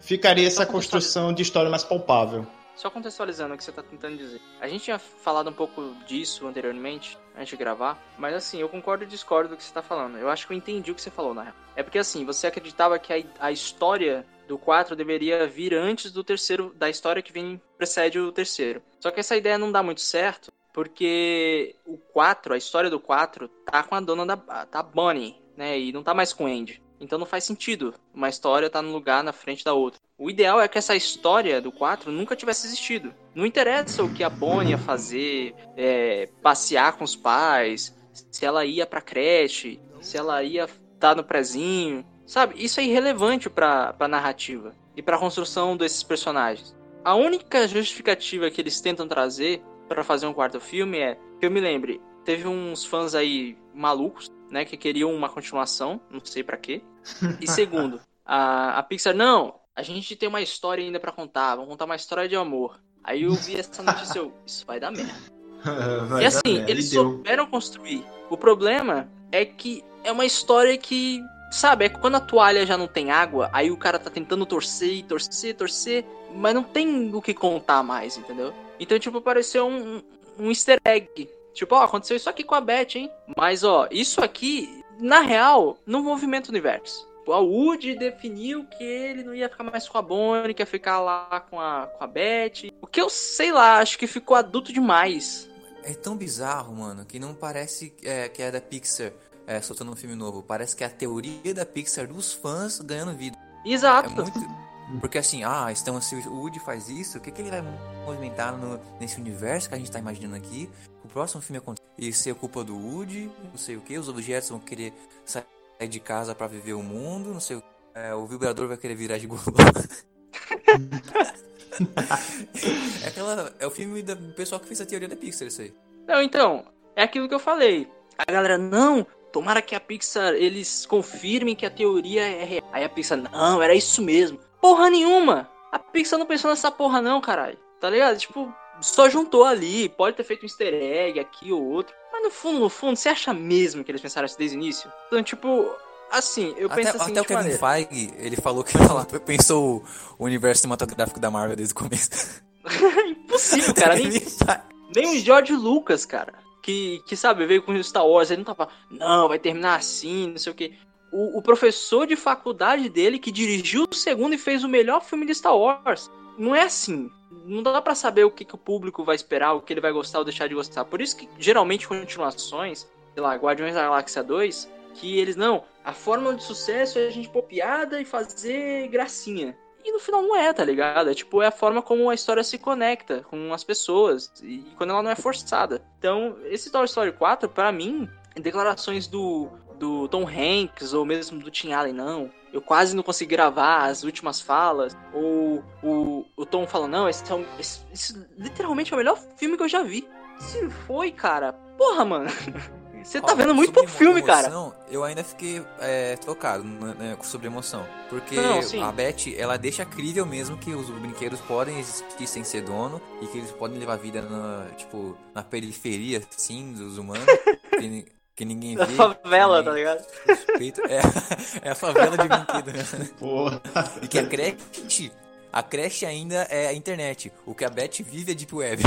ficaria essa construção de história mais palpável. Só contextualizando o que você está tentando dizer. A gente tinha falado um pouco disso anteriormente, antes de gravar, mas assim, eu concordo e discordo do que você está falando. Eu acho que eu entendi o que você falou, na real. É porque assim, você acreditava que a, a história do 4 deveria vir antes do terceiro, da história que vem precede o terceiro. Só que essa ideia não dá muito certo, porque o 4, a história do 4, tá com a dona da. tá Bonnie, né? E não tá mais com Andy. Então não faz sentido uma história tá num lugar na frente da outra. O ideal é que essa história do 4 nunca tivesse existido. Não interessa o que a Bonnie ia fazer, é, passear com os pais, se ela ia pra creche, se ela ia estar no prezinho. Sabe? Isso é irrelevante pra, pra narrativa e pra construção desses personagens. A única justificativa que eles tentam trazer para fazer um quarto filme é que eu me lembre, teve uns fãs aí malucos, né, que queriam uma continuação, não sei para quê. E segundo, a, a Pixar, não, a gente tem uma história ainda para contar, vamos contar uma história de amor. Aí eu vi essa notícia, eu, isso vai dar merda. vai e assim, merda. eles souberam construir. O problema é que é uma história que, sabe, é que quando a toalha já não tem água, aí o cara tá tentando torcer, torcer, torcer, mas não tem o que contar mais, entendeu? Então, tipo, pareceu um, um easter egg. Tipo, ó, aconteceu isso aqui com a Beth, hein? Mas, ó, isso aqui, na real, não movimenta o universo. A Woody definiu que ele não ia ficar mais com a Bonnie, que ia ficar lá com a, com a Beth. O que eu sei lá, acho que ficou adulto demais. É tão bizarro, mano, que não parece é, que é da Pixar é, soltando um filme novo. Parece que é a teoria da Pixar dos fãs ganhando vida. Exato. É muito... Porque assim, ah, então se o Woody faz isso, o que, que ele vai movimentar no, nesse universo que a gente tá imaginando aqui? Próximo filme acontecer e ser culpa do Woody, não sei o que, os objetos vão querer sair de casa para viver o mundo, não sei o é, o vibrador vai querer virar de golo. é, aquela, é o filme do pessoal que fez a teoria da Pixar, isso aí. Não, então, é aquilo que eu falei. A galera, não, tomara que a Pixar, eles confirmem que a teoria é real. Aí a Pixar, não, era isso mesmo. Porra nenhuma! A Pixar não pensou nessa porra não, caralho. Tá ligado? Tipo, só juntou ali, pode ter feito um easter egg aqui ou outro. Mas no fundo, no fundo, você acha mesmo que eles pensaram isso desde o início? Então, tipo, assim, eu até, penso assim. Até o Kevin Feige, ele falou que ele pensou o universo cinematográfico da Marvel desde o começo. Impossível, cara. nem, nem o George Lucas, cara. Que, que sabe, veio com o Star Wars, ele não tava. Não, vai terminar assim, não sei o que. O, o professor de faculdade dele que dirigiu o segundo e fez o melhor filme de Star Wars. Não é assim não dá para saber o que, que o público vai esperar, o que ele vai gostar ou deixar de gostar. Por isso que geralmente continuações, sei lá, Guardiões da Galáxia 2, que eles não, a fórmula de sucesso é a gente pôr piada e fazer gracinha. E no final não é, tá ligado? É tipo, é a forma como a história se conecta com as pessoas. E quando ela não é forçada. Então, esse Toy Story 4, para mim, declarações do, do Tom Hanks ou mesmo do Tim Allen, não eu quase não consegui gravar as últimas falas, ou o, o Tom fala, não, esse, é um, esse, esse literalmente é o melhor filme que eu já vi. Se foi, cara, porra, mano. Você tá vendo muito pouco filme, emoção, cara. Eu ainda fiquei é, tocado né, né, sobre emoção. Porque não, a Beth, ela deixa crível mesmo que os brinquedos podem existir sem ser dono e que eles podem levar vida na, tipo, na periferia, assim, dos humanos. que ninguém vê. A favela, ninguém... tá ligado? Suspeito. É, é a favela de brinquedo, né? Porra. E que a creche, a creche ainda é a internet. O que a Beth vive é Deep Web.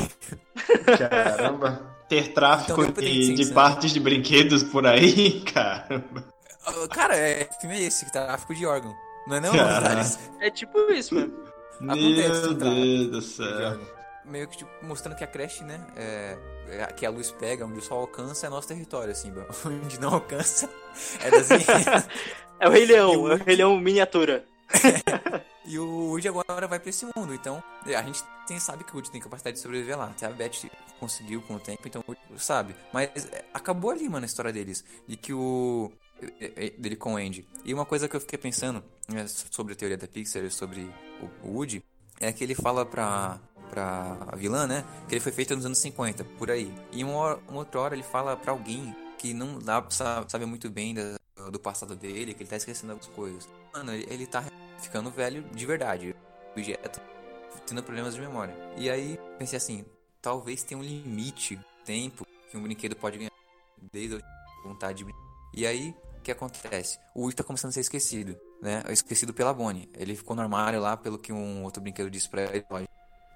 Caramba. Ter tráfico então, de, de partes de brinquedos por aí, caramba. Cara, é, filme é esse, tráfico de órgão. Não é não, É tipo isso, mano. Acontece, Meu Deus do céu. Meio que tipo, mostrando que a creche, né, é, é, que a luz pega, onde o sol alcança é nosso território, assim, onde não alcança é das É o Rei Leão, o... é o Rei Leão miniatura. e o Woody agora vai pra esse mundo, então a gente tem, sabe que o Woody tem capacidade de sobreviver lá. Até a Beth conseguiu com o tempo, então sabe. Mas é, acabou ali, mano, a história deles. De que o. dele com o Andy. E uma coisa que eu fiquei pensando né, sobre a teoria da Pixar, sobre o Woody, é que ele fala pra, pra vilã, né? Que ele foi feito nos anos 50, por aí. E uma, hora, uma outra hora ele fala pra alguém que não dá, sabe muito bem da, do passado dele, que ele tá esquecendo algumas coisas. Mano, ele, ele tá ficando velho de verdade. Objeto tendo problemas de memória. E aí pensei assim, talvez tenha um limite, tempo que um brinquedo pode ganhar desde a vontade de. E aí, o que acontece? O Woody tá começando a ser esquecido, né? Esquecido pela Bonnie. Ele ficou no armário lá, pelo que um outro brinquedo disse pra ele.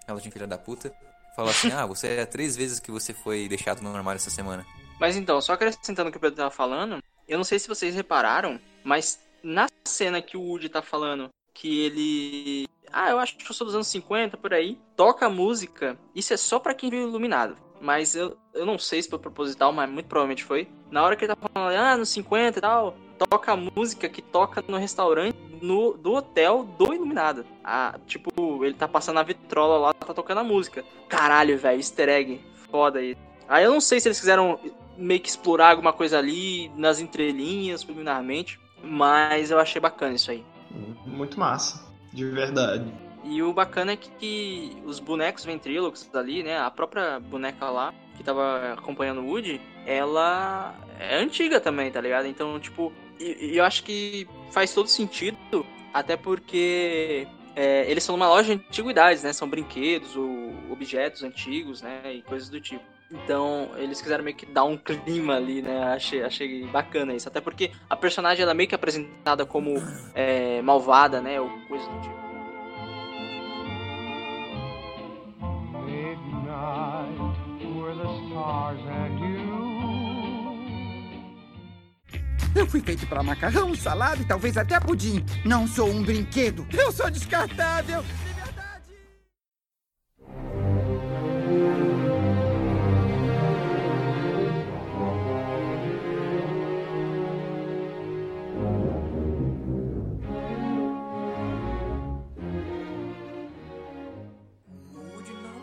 Ela tinha filha da puta. Falou assim, ah, você é três vezes que você foi deixado no armário essa semana. Mas então, só acrescentando o que o Pedro tava falando, eu não sei se vocês repararam, mas na cena que o Woody tá falando que ele. Ah, eu acho que eu sou dos anos 50, por aí. Toca música. Isso é só para quem viu iluminado. Mas eu, eu não sei se foi proposital, mas muito provavelmente foi. Na hora que ele tá falando, ah, nos 50 e tal, toca a música que toca no restaurante no, do hotel do Iluminado. Ah, tipo, ele tá passando a vitrola lá, tá tocando a música. Caralho, velho, easter egg. Foda aí. Aí eu não sei se eles quiseram meio que explorar alguma coisa ali nas entrelinhas, preliminarmente. Mas eu achei bacana isso aí. Muito massa, de verdade. E o bacana é que, que os bonecos ventrílocos ali, né? A própria boneca lá, que tava acompanhando o Woody, ela é antiga também, tá ligado? Então, tipo, eu acho que faz todo sentido, até porque é, eles são uma loja de antiguidades, né? São brinquedos ou objetos antigos, né? E coisas do tipo. Então, eles quiseram meio que dar um clima ali, né? Achei, achei bacana isso. Até porque a personagem ela é meio que apresentada como é, malvada, né? Ou coisa do tipo. Eu fui feito para macarrão, salada e talvez até pudim. Não sou um brinquedo. Eu sou descartável.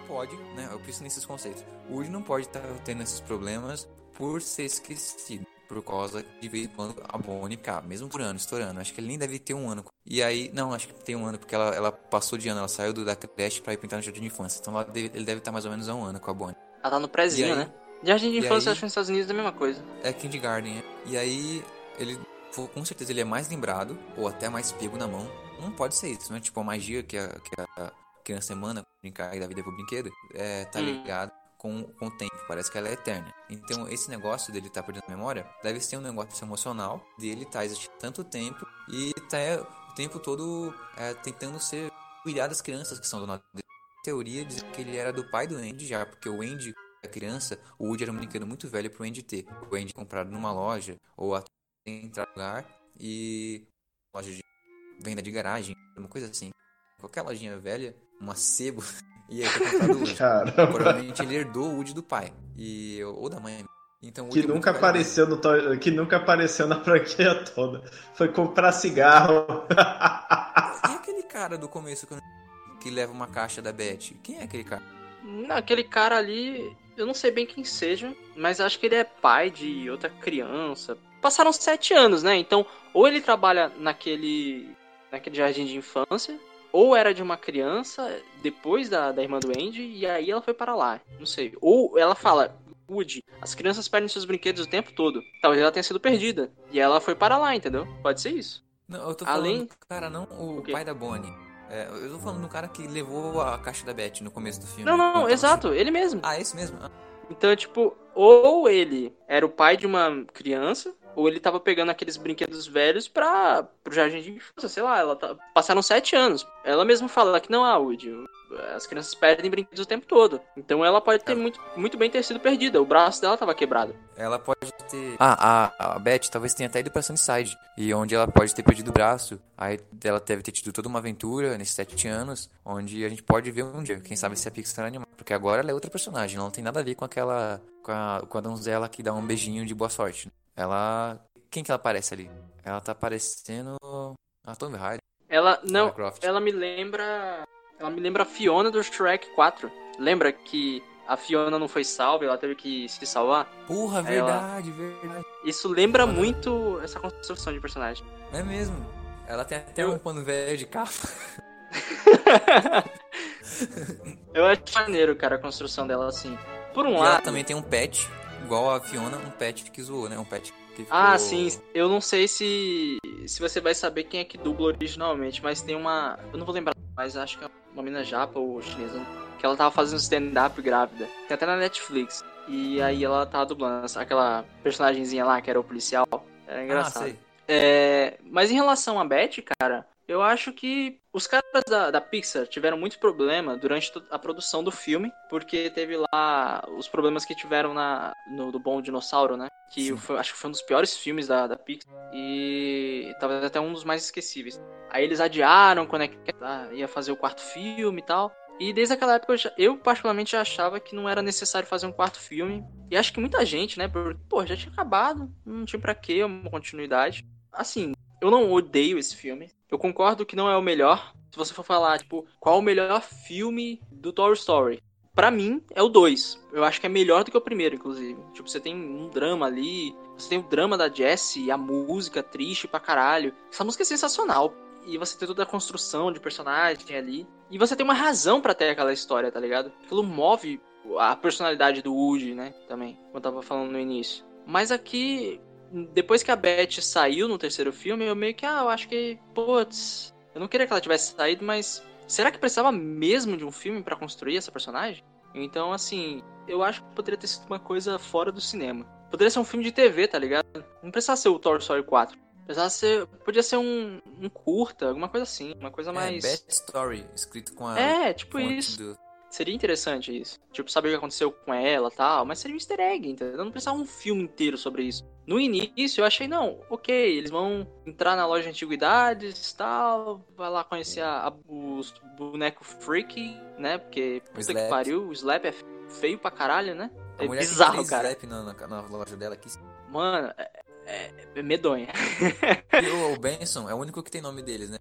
pode, né? Eu penso nesses conceitos. Woody não pode estar tendo esses problemas por ser esquecido. Por causa de vez em quando a Bonnie ficar, mesmo por ano, estourando. Acho que ele nem deve ter um ano. E aí, não, acho que tem um ano, porque ela, ela passou de ano, ela saiu do, da creche pra ir pintar no jardim de infância. Então deve, ele deve estar mais ou menos há um ano com a Bonnie. Ela tá no prézinho, aí, né? Jardim de infância, aí, acho que nos Estados Unidos é a mesma coisa. É kindergarten, é. E aí, ele, com certeza, ele é mais lembrado, ou até mais pego na mão. Não pode ser isso, né? Tipo, a magia que a, que a criança emana brincar e dar vida pro brinquedo, é, tá hum. ligado com, com o tempo, parece que ela é eterna. Então, esse negócio dele tá perdendo memória deve ser um negócio emocional dele tá existindo tanto tempo e tá é, o tempo todo é, tentando ser cuidar das crianças que são do lado teoria diz que ele era do pai do Andy já, porque o Andy a criança, o Woody era um brinquedo muito velho pro Andy ter. O Andy comprado numa loja ou até entrar lugar e loja de venda de garagem, uma coisa assim. Qualquer lojinha velha, uma sebo e aí foi comprado Woody. Provavelmente ele herdou o Woody do pai. E, ou da mãe. Então, que nunca apareceu no que nunca apareceu na franquia toda. Foi comprar cigarro. E aquele cara do começo que leva uma caixa da Beth? Quem é aquele cara? Não, aquele cara ali, eu não sei bem quem seja, mas acho que ele é pai de outra criança. Passaram sete anos, né? Então, ou ele trabalha naquele, naquele jardim de infância, ou era de uma criança depois da, da irmã do Andy e aí ela foi para lá. Não sei. Ou ela fala, Woody, as crianças perdem seus brinquedos o tempo todo. Talvez ela tenha sido perdida. E ela foi para lá, entendeu? Pode ser isso. Não, eu tô falando, Além... cara, não o, o pai da Bonnie. É, eu tô falando do cara que levou a caixa da Beth no começo do filme. Não, não, exato, ele mesmo. Ah, esse mesmo? Ah. Então, tipo, ou ele era o pai de uma criança, ou ele tava pegando aqueles brinquedos velhos pra, pro jardim de infância, sei lá, ela tá, passaram sete anos. Ela mesma fala que não, ah, Woody, as crianças perdem brinquedos o tempo todo. Então ela pode ter muito, muito bem ter sido perdida. O braço dela tava quebrado. Ela pode ter. Ah, a, a Beth talvez tenha até ido pra Sunnyside. E onde ela pode ter perdido o braço. Aí ela deve ter tido toda uma aventura nesses sete anos. Onde a gente pode ver um dia. Quem sabe se a Pixar é animada. Porque agora ela é outra personagem. Ela não tem nada a ver com aquela. Com a, com a donzela que dá um beijinho de boa sorte. Ela. Quem que ela aparece ali? Ela tá aparecendo. A Tomb Raider. Ela não. Ela me lembra. Ela me lembra a Fiona do Shrek 4. Lembra que a Fiona não foi salva, ela teve que se salvar? Porra, verdade, ela... verdade. Isso lembra Porra. muito essa construção de personagem. É mesmo. Ela tem até Eu... um pano velho de capa. Eu acho maneiro, cara, a construção dela assim. Por um e lado. Ela também tem um pet, igual a Fiona, um pet que zoou, né? Um pet Que ficou... Ah, sim. Eu não sei se se você vai saber quem é que dubla originalmente, mas tem uma. Eu não vou lembrar, mas acho que é uma mina japa ou chinesa. Que ela tava fazendo stand-up grávida. Tem até na Netflix. E aí ela tava dublando aquela personagemzinha lá que era o policial. Era Ah, engraçado. sei. É, mas em relação a Beth, cara, eu acho que os caras da, da Pixar tiveram muito problema durante a produção do filme, porque teve lá os problemas que tiveram na, no do Bom Dinossauro, né? Que foi- acho que foi um dos piores filmes da, da Pixar e talvez até um dos mais esquecíveis. Aí eles adiaram quando é que ah, ia fazer o quarto filme e tal. E desde aquela época eu, já- eu particularmente já achava que não era necessário fazer um quarto filme. E acho que muita gente, né? Porque, pô, já tinha acabado, não tinha pra quê uma continuidade. Assim, eu não odeio esse filme. Eu concordo que não é o melhor. Se você for falar, tipo, qual o melhor filme do Toy Story? Pra mim, é o 2. Eu acho que é melhor do que o primeiro, inclusive. Tipo, você tem um drama ali. Você tem o drama da Jessie, a música triste pra caralho. Essa música é sensacional. E você tem toda a construção de personagem ali. E você tem uma razão pra ter aquela história, tá ligado? Aquilo move a personalidade do Woody, né? Também, como eu tava falando no início. Mas aqui, depois que a Beth saiu no terceiro filme, eu meio que, ah, eu acho que, putz, eu não queria que ela tivesse saído, mas será que precisava mesmo de um filme pra construir essa personagem? Então, assim, eu acho que poderia ter sido uma coisa fora do cinema. Poderia ser um filme de TV, tá ligado? Não precisava ser o Toy Story 4. Precisava ser. Podia ser um, um curta, alguma coisa assim. Uma coisa mais. É, Bad Story, escrito com a É, tipo isso. do- Seria interessante isso. Tipo, saber o que aconteceu com ela e tal. Mas seria um easter egg, entendeu? Não precisava um filme inteiro sobre isso. No início, eu achei, não, ok, eles vão entrar na loja de antiguidades e tal. Vai lá conhecer a, a- os bonecos freak, né? Porque, O puta que pariu, o Slap é feio pra caralho, né? A É bizarro, cara. Slap na, na, na loja dela aqui. Mano, é, é, medonha. E o Benson é o único que tem nome deles, né?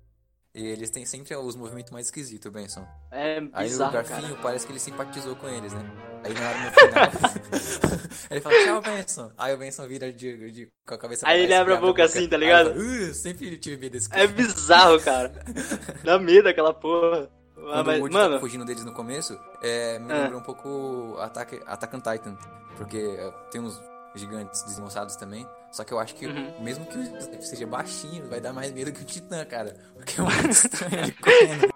E eles têm sempre os movimentos mais esquisitos, Benson. É Aí bizarro, o Garfinho cara. parece que ele simpatizou com eles, né? Aí na hora no final. ele fala, tchau, Benson. Aí o Benson vira de, de- com a cabeça Aí ele abre a boca assim, tá ligado? Aí ele fala, "Uh, sempre tive medo desse É bizarro, cara. Dá medo aquela porra. Ah, Quando mas, o Woody mano, tá fugindo deles no começo, é, me É. lembrou um pouco Attack, Attack on Titan. Porque é, tem uns gigantes desmoçados também. Só que eu acho que, Uhum. mesmo que o Slap seja baixinho, vai dar mais medo que o Titã, cara. Porque é muito estranho ele correndo.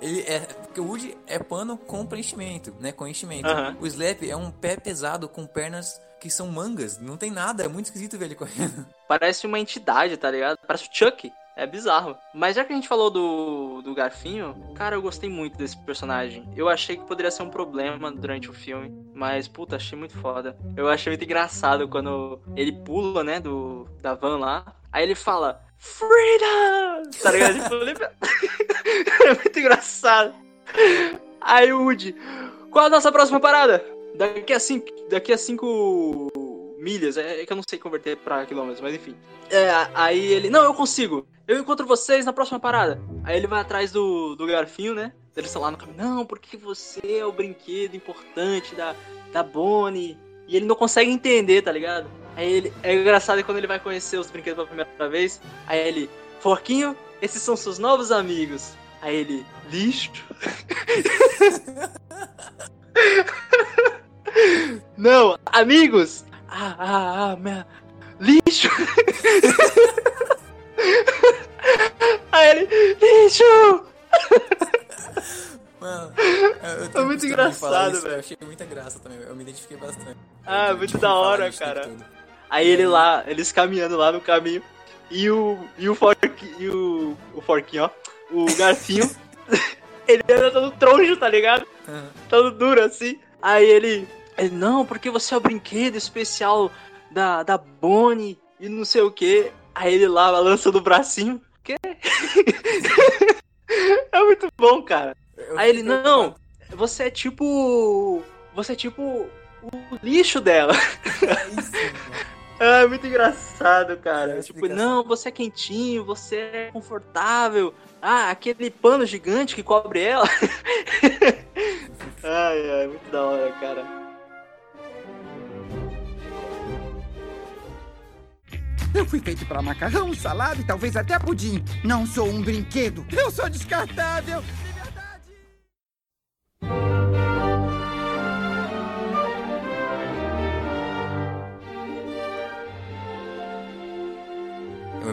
Ele é. Porque o Woody é pano com preenchimento, né? Com enchimento. Aham. O Slap é um pé pesado com pernas que são mangas. Não tem nada, é muito esquisito ver ele correndo. parece uma entidade, tá ligado? Parece o Chuck. É bizarro. Mas já que a gente falou do, do Garfinho, cara, eu gostei muito desse personagem. Eu achei que poderia ser um problema durante o filme, mas puta, achei muito foda. Eu achei muito engraçado quando ele pula, né, do, da van lá. Aí ele fala, Freedom! Tá ligado? Tipo, é muito engraçado. Aí o Woody, qual a nossa próxima parada? Daqui a cinco, daqui a cinco milhas, é é que eu não sei converter pra quilômetros, mas enfim. É, aí ele, não, eu consigo. Eu encontro vocês na próxima parada. Aí ele vai atrás do, do garfinho, né? Eles estão lá no caminho. Não, porque você é o brinquedo importante da, da Bonnie. E ele não consegue entender, tá ligado? Aí ele. É engraçado quando ele vai conhecer os brinquedos pela primeira vez. Aí ele, Forquinho, esses são seus novos amigos. Aí ele, lixo. não, amigos! Ah, ah, ah, minha... lixo! Aí ele, lixo! Mano, eu, tenho muito engraçado, velho. Eu achei muita graça também, eu me identifiquei bastante. Ah, Eu muito tive da hora, cara. Aí ele lá, eles caminhando lá no caminho. E o. E o Forquinho. E o. O Forquinho, ó. O Garfinho. ele anda todo troncho, tá ligado? Aham. Todo duro assim. Aí ele. Ele não, porque você é o brinquedo especial da, da Bonnie e não sei o que. Aí ele lá lançando o bracinho. Quê? é muito bom, cara. Aí ele, não, você é tipo. Você é tipo o lixo dela. É isso, mano. É muito engraçado, cara. É, tipo, explicação. não, você é quentinho, você é confortável. Ah, aquele pano gigante que cobre ela. ai, ai, muito da hora, cara. Eu fui feito pra macarrão, salada e talvez até pudim. Não sou um brinquedo. Eu sou descartável. De verdade.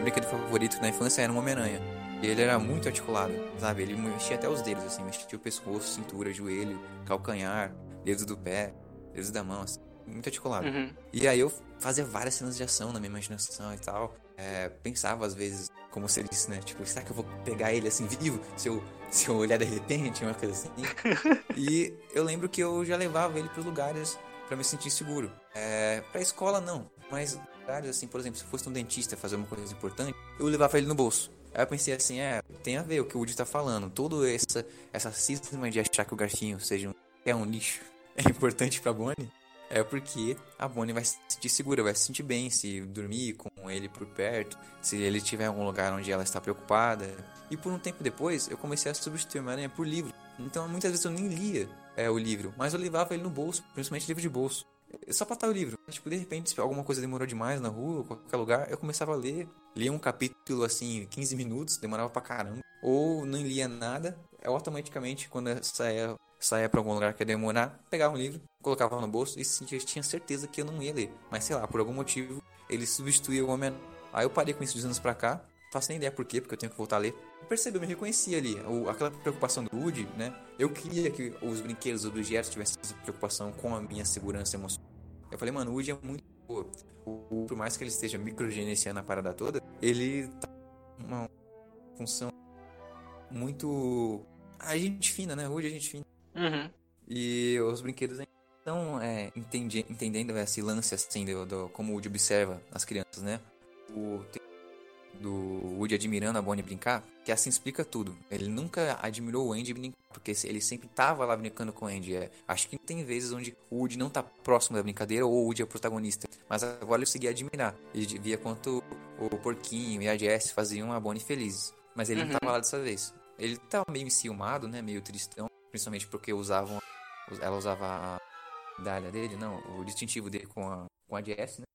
brinquedo favorito na infância era um Homem-Aranha. Ele era muito articulado, sabe? Ele mexia até os dedos, assim, mexia o pescoço, cintura, joelho, calcanhar, dedos do pé, dedos da mão, assim, muito articulado. Uhum. E aí eu fazia várias cenas de ação na minha imaginação e tal. É, pensava às vezes, como você disse, né? Tipo, será que eu vou pegar ele assim vivo? Se eu, se eu olhar de repente, uma coisa assim. e eu lembro que eu já levava ele pros lugares para me sentir seguro. É, pra escola não, mas lugares assim, por exemplo, se eu fosse um dentista fazer uma coisa importante, eu levava ele no bolso. Aí eu pensei assim, é, tem a ver o que o Woody tá falando. Todo essa, essa cisma de achar que o garfinho seja um, é um lixo é importante pra Bonnie. É porque a Bonnie vai se sentir segura, vai se sentir bem se dormir com ele por perto, se ele tiver algum lugar onde ela está preocupada. E por um tempo depois, eu comecei a substituir o Homem-Aranha por livro. Então muitas vezes eu nem lia é, o livro, mas eu levava ele no bolso, principalmente livro de bolso. Só pra estar o livro. Tipo, de repente, se alguma coisa demorou demais na rua, qualquer lugar, eu começava a ler. Lia um capítulo assim, 15 minutos, demorava pra caramba. Ou não lia nada, automaticamente, quando eu saía, pra algum lugar que ia demorar, pegava um livro, colocava no bolso e sentia, tinha certeza que eu não ia ler. Mas sei lá, por algum motivo, ele substituía o homem. Aí eu parei com isso de anos pra cá. Faço nem ideia por quê, porque eu tenho que voltar a ler. Eu percebi, eu me reconheci ali. O, aquela preocupação do Woody, né? Eu queria que os brinquedos, os objetos tivessem essa preocupação com a minha segurança emocional. Eu falei, mano, o Woody é muito boa. O, por mais que ele esteja microgerenciando a parada toda, ele tá uma função muito. A gente fina, né? O Woody é gente fina. Uhum. E os brinquedos estão é, entendi, entendendo esse lance assim do, do, como o Woody observa as crianças, né? O do Woody admirando a Bonnie brincar, que assim explica tudo. Ele nunca admirou o Andy brincar, porque ele sempre tava lá brincando com o Andy. É, acho que tem vezes onde o Woody não tá próximo da brincadeira ou o Woody é o protagonista. Mas agora ele seguia admirar. Ele via quanto o Porquinho e a Jess faziam a Bonnie felizes. Mas ele Uhum. não tava lá dessa vez. Ele tava meio enciumado, né? Meio tristão. Principalmente porque usavam. Ela usava a medalha dele, não, o distintivo dele com a, com a Jess, né?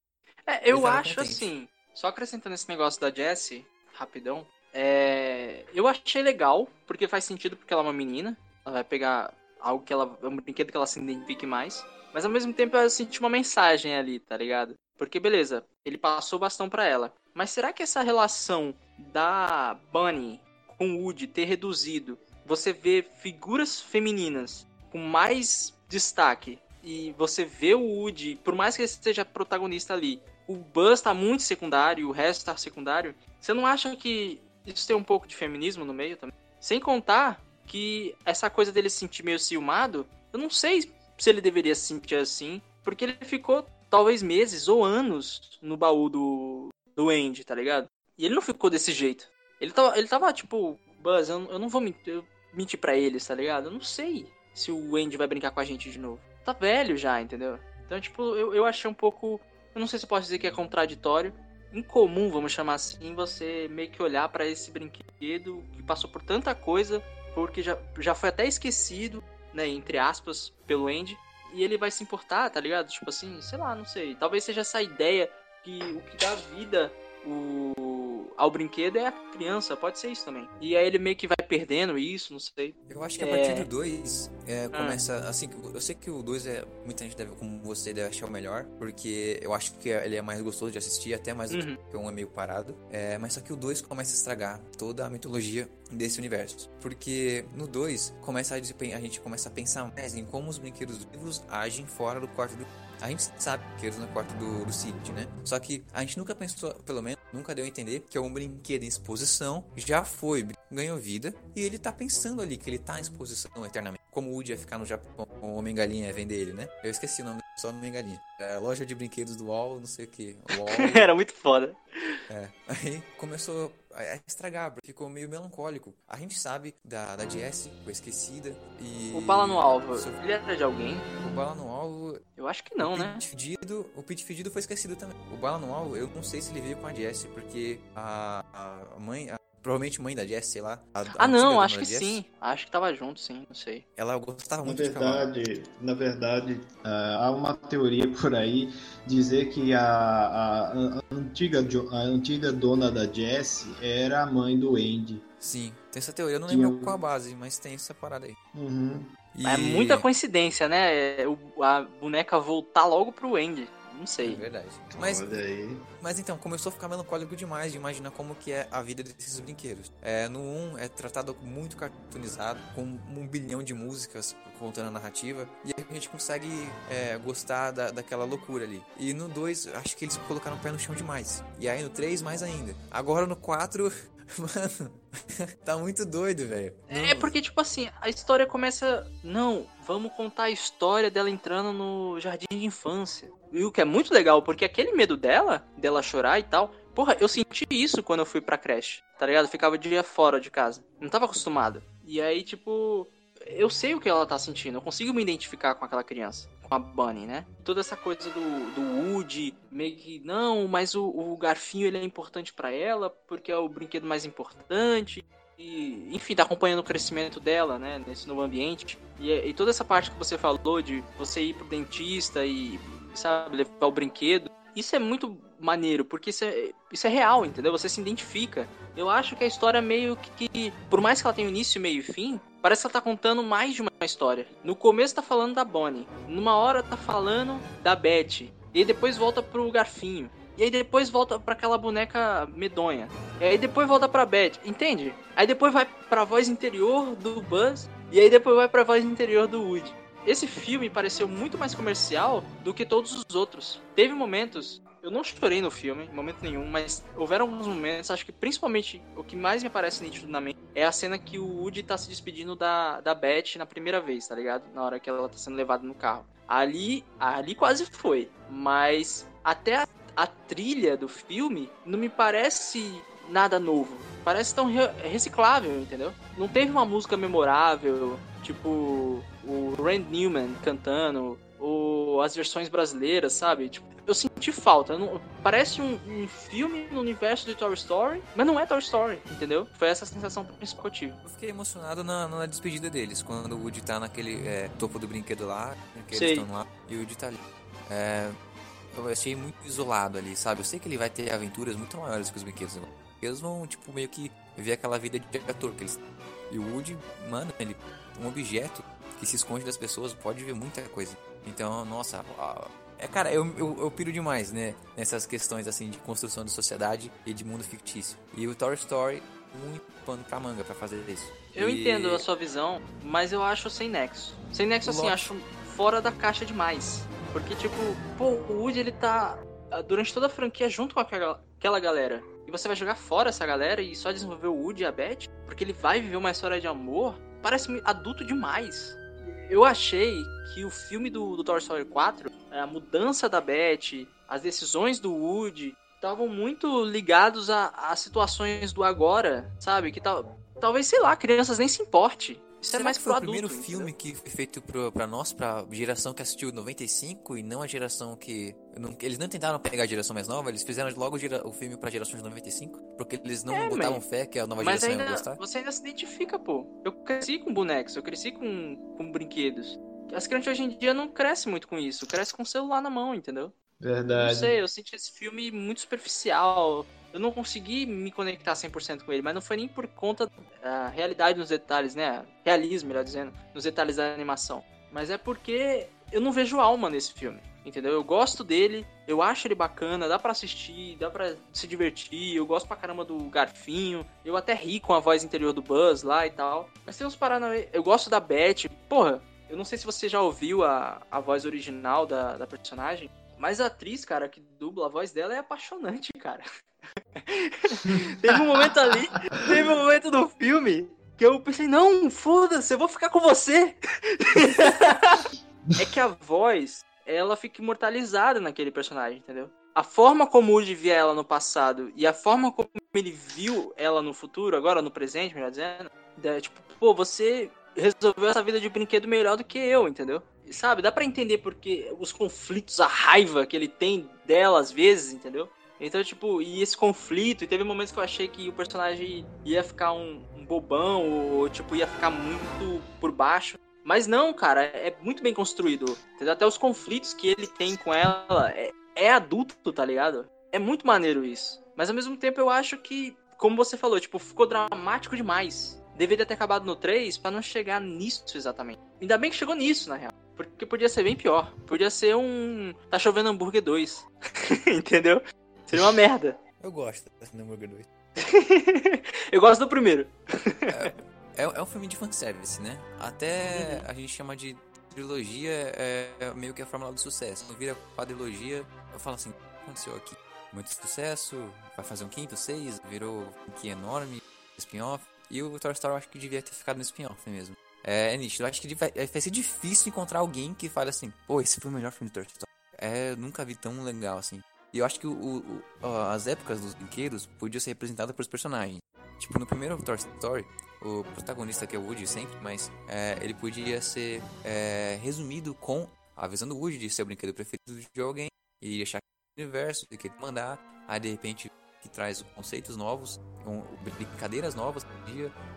É, eu acho contente. assim, só acrescentando esse negócio da Jessie, rapidão, é, eu achei legal, porque faz sentido porque ela é uma menina, ela vai pegar algo que ela, é um brinquedo que ela se identifique mais, mas ao mesmo tempo eu senti uma mensagem ali, tá ligado? Porque beleza, ele passou o bastão pra ela, mas será que essa relação da Bunny com o Woody ter reduzido, você vê figuras femininas com mais destaque e você vê o Woody, por mais que ele seja protagonista ali, o Buzz tá muito secundário, o resto tá secundário. Você não acha que isso tem um pouco de feminismo no meio também? Sem contar que essa coisa dele se sentir meio ciumado, eu não sei se ele deveria se sentir assim, porque ele ficou talvez meses ou anos no baú do, do Andy, tá ligado? E ele não ficou desse jeito. Ele tava, ele tava tipo, Buzz, eu, eu não vou mentir, eu mentir pra eles, tá ligado? Eu não sei se o Andy vai brincar com a gente de novo. Tá velho já, entendeu? Então, tipo, eu, eu achei um pouco. Eu não sei se eu posso dizer que é contraditório. Incomum, vamos chamar assim, você meio que olhar pra esse brinquedo que passou por tanta coisa, porque já, já foi até esquecido, né, entre aspas, pelo Andy. E ele vai se importar, tá ligado? Tipo assim, sei lá, não sei. Talvez seja essa ideia que o que dá vida o, ao brinquedo é a criança, pode ser isso também. E aí ele meio que vai perdendo isso, não sei. Eu acho que a É. partir do 2 é, começa assim. Eu sei que o 2 é. Muita gente deve, como você, deve achar o melhor. Porque eu acho que ele é mais gostoso de assistir, até mais do Uhum. que um é meio parado. É, mas só que o 2 começa a estragar toda a mitologia desse universo. Porque no 2 começa a, a gente começa a pensar mais em como os brinquedos vivos agem fora do quarto do. A gente sabe que eles no quarto do, do Sid, né? Só que a gente nunca pensou, pelo menos, nunca deu a entender que é um brinquedo em exposição, já foi, ganhou vida, e ele tá pensando ali que ele tá em exposição eternamente. Como o Woody ia ficar no Japão com o Homem-Galinha ia vender ele, né? Eu esqueci o nome, só Homem-Galinha. É, loja de brinquedos do UOL, não sei o que. Era muito foda. é. Aí começou a estragar, ficou meio melancólico. A gente sabe da, da Jessie, foi esquecida, e... O bala no alvo, So- ele era de alguém? O bala no alvo Eu acho que não, o né? Fedido, o Pete Fedido foi esquecido também. O Bala no Alvo, eu não sei se ele veio com a Jessie, porque a, a mãe, a- provavelmente mãe da Jessie, sei lá. a- a Ah, antiga não, acho que Jessie, sim. Acho que tava junto, sim, não sei. Ela gostava Na muito de cavalo. verdade, na verdade, ah, há uma teoria por aí dizer que a, a- a antiga, a antiga dona da Jessie era a mãe do Andy. Sim, tem essa teoria, eu não lembro um- qual a base, mas tem essa parada aí. Uhum. E- É muita coincidência, né? É, o- a boneca voltar logo pro Andy. Não É sei. verdade. Mas, Olha aí. mas então, começou a ficar melancólico demais de imaginar como que é a vida desses brinquedos. É, no 1 é tratado muito cartoonizado, com um bilhão de músicas contando a narrativa, e aí a gente consegue é, gostar da, daquela loucura ali. E no 2, acho que eles colocaram o pé no chão demais. E aí no 3, mais ainda. Agora no 4, mano, tá muito doido, velho. É porque, tipo assim, a história começa. Não, vamos contar a história dela entrando no jardim de infância. E o que é muito legal, porque aquele medo dela, dela chorar e tal. Porra, eu senti isso quando eu fui pra creche, tá ligado? Eu ficava dia fora de casa. Não tava acostumado. E aí, tipo, eu sei o que ela tá sentindo. Eu consigo me identificar com aquela criança. Com a Bunny, né? Toda essa coisa do, do Woody, meio que, não, mas o, o garfinho ele é importante pra ela, porque é o brinquedo mais importante. E, enfim, tá acompanhando o crescimento dela, né, nesse novo ambiente. E, e toda essa parte que você falou de você ir pro dentista e, sabe, levar o brinquedo, isso é muito maneiro, porque isso é, isso é real, entendeu? Você se identifica. Eu acho que a história meio que, por mais que ela tenha início, meio e fim, parece que ela tá contando mais de uma história. No começo tá falando da Bonnie, numa hora tá falando da Beth, e depois volta pro Garfinho. E aí depois volta pra aquela boneca medonha. E aí depois volta pra Beth, entende? Aí depois vai pra voz interior do Buzz. E aí depois vai pra voz interior do Woody. Esse filme pareceu muito mais comercial do que todos os outros. Teve momentos. Eu não chorei no filme, em momento nenhum, mas houveram alguns momentos, acho que principalmente o que mais me parece mente é a cena que o Woody tá se despedindo da, da Beth na primeira vez, tá ligado? Na hora que ela tá sendo levada no carro. Ali, ali quase foi, mas até a a trilha do filme não me parece nada novo. Parece tão re reciclável, entendeu? Não teve uma música memorável, tipo o Rand Newman cantando, ou as versões brasileiras, sabe? Tipo, eu senti falta. Não, parece um, um, filme no universo de Toy Story, mas não é Toy Story, entendeu? Foi essa a sensação principal que eu tive. Eu fiquei emocionado na, na despedida deles, quando o Woody tá naquele é, topo do brinquedo lá, que Sei. eles estão lá, e o Woody tá ali. É, eu achei muito isolado ali, sabe? Eu sei que ele vai ter aventuras muito maiores que os brinquedos. Eles vão, tipo, meio que ver aquela vida de ator que eles. E o Woody, mano, ele um objeto que se esconde das pessoas pode ver muita coisa. Então, nossa, é cara, eu, eu, eu piro demais, né? Nessas questões assim de construção de sociedade e de mundo fictício. E o Toy Story, muito pano pra manga pra fazer isso. Eu e... entendo a sua visão, mas eu acho sem nexo. Sem nexo, assim, acho fora da caixa demais. Porque, tipo, pô, o Woody ele tá durante toda a franquia junto com aquela, aquela galera. E você vai jogar fora essa galera e só desenvolver o Woody e a Beth? Porque ele vai viver uma história de amor? Parece adulto demais. Eu achei que o filme do, do Toy Story 4, a mudança da Beth, as decisões do Woody, estavam muito ligados a, a, situações do agora, sabe? Que tal, talvez, sei lá, crianças nem se importe. Isso Será é mais que foi pro o primeiro adulto, filme que foi feito pro, pra nós, pra geração que assistiu 95 e não a geração que. Não, eles não tentaram pegar a geração mais nova, eles fizeram logo gera, o filme pra gerações de 95, porque eles não É, botavam mas- fé que a nova Mas geração ainda, ia gostar. você ainda se identifica, pô. Eu cresci com bonecos, eu cresci com, com brinquedos. As crianças hoje em dia não crescem muito com isso, crescem com o celular na mão, entendeu? Não Verdade. sei, eu senti esse filme muito superficial. Eu não consegui me conectar 100% com ele, mas não foi nem por conta da realidade nos detalhes, né? Realismo, melhor dizendo, nos detalhes da animação. Mas é porque eu não vejo alma nesse filme, entendeu? Eu gosto dele, eu acho ele bacana, dá pra assistir, dá pra se divertir, eu gosto pra caramba do Garfinho, eu até ri com a voz interior do Buzz lá e tal. Mas tem uns paranauê, eu gosto da Beth, porra, eu não sei se você já ouviu a, a voz original da, da personagem, mas a atriz, cara, que dubla a voz dela é apaixonante, cara. teve um momento ali, teve um momento do filme que eu pensei, não, foda-se, eu vou ficar com você. é que a voz, ela fica imortalizada naquele personagem, entendeu? A forma como o Woody via ela no passado e a forma como ele viu ela no futuro, agora no presente, melhor dizendo, é, tipo, pô, você resolveu essa vida de brinquedo melhor do que eu, entendeu? E, Sabe, dá pra entender porque os conflitos, a raiva que ele tem dela às vezes, entendeu? Então, tipo, e esse conflito, e teve momentos que eu achei que o personagem ia ficar um, um bobão, ou, tipo, ia ficar muito por baixo. Mas não, cara, é muito bem construído. Entendeu? Até os conflitos que ele tem com ela é, é adulto, tá ligado? É muito maneiro isso. Mas ao mesmo tempo eu acho que, como você falou, tipo, ficou dramático demais. Deveria ter acabado no 3 pra não chegar nisso exatamente. Ainda bem que chegou nisso, na real. Porque podia ser bem pior. Podia ser um. Tá chovendo hambúrguer 2. Entendeu? Seria uma merda. Eu gosto do hambúrguer 2. eu gosto do primeiro. é, é, um filme de fanservice, né? Até a gente chama de trilogia é, é meio que a fórmula do sucesso. Quando vira quadrilogia, eu falo assim, o que aconteceu aqui? Muito sucesso, vai fazer um quinto, seis, virou um que enorme, spin-off. E o Toy Story eu acho que devia ter ficado no spin-off mesmo. É, é nítido, eu acho que vai, vai ser difícil encontrar alguém que fale assim, pô, esse foi o melhor filme do Toy Story. É, nunca vi tão legal assim. E eu acho que o, o, as épocas dos brinquedos podiam ser representadas pelos personagens. Tipo, no primeiro Toy Story, o protagonista que é o Woody sempre, mas é, ele podia ser é, resumido com a visão do Woody de ser o brinquedo preferido de alguém e achar que o universo, que mandar, aí de repente que traz conceitos novos, brincadeiras novas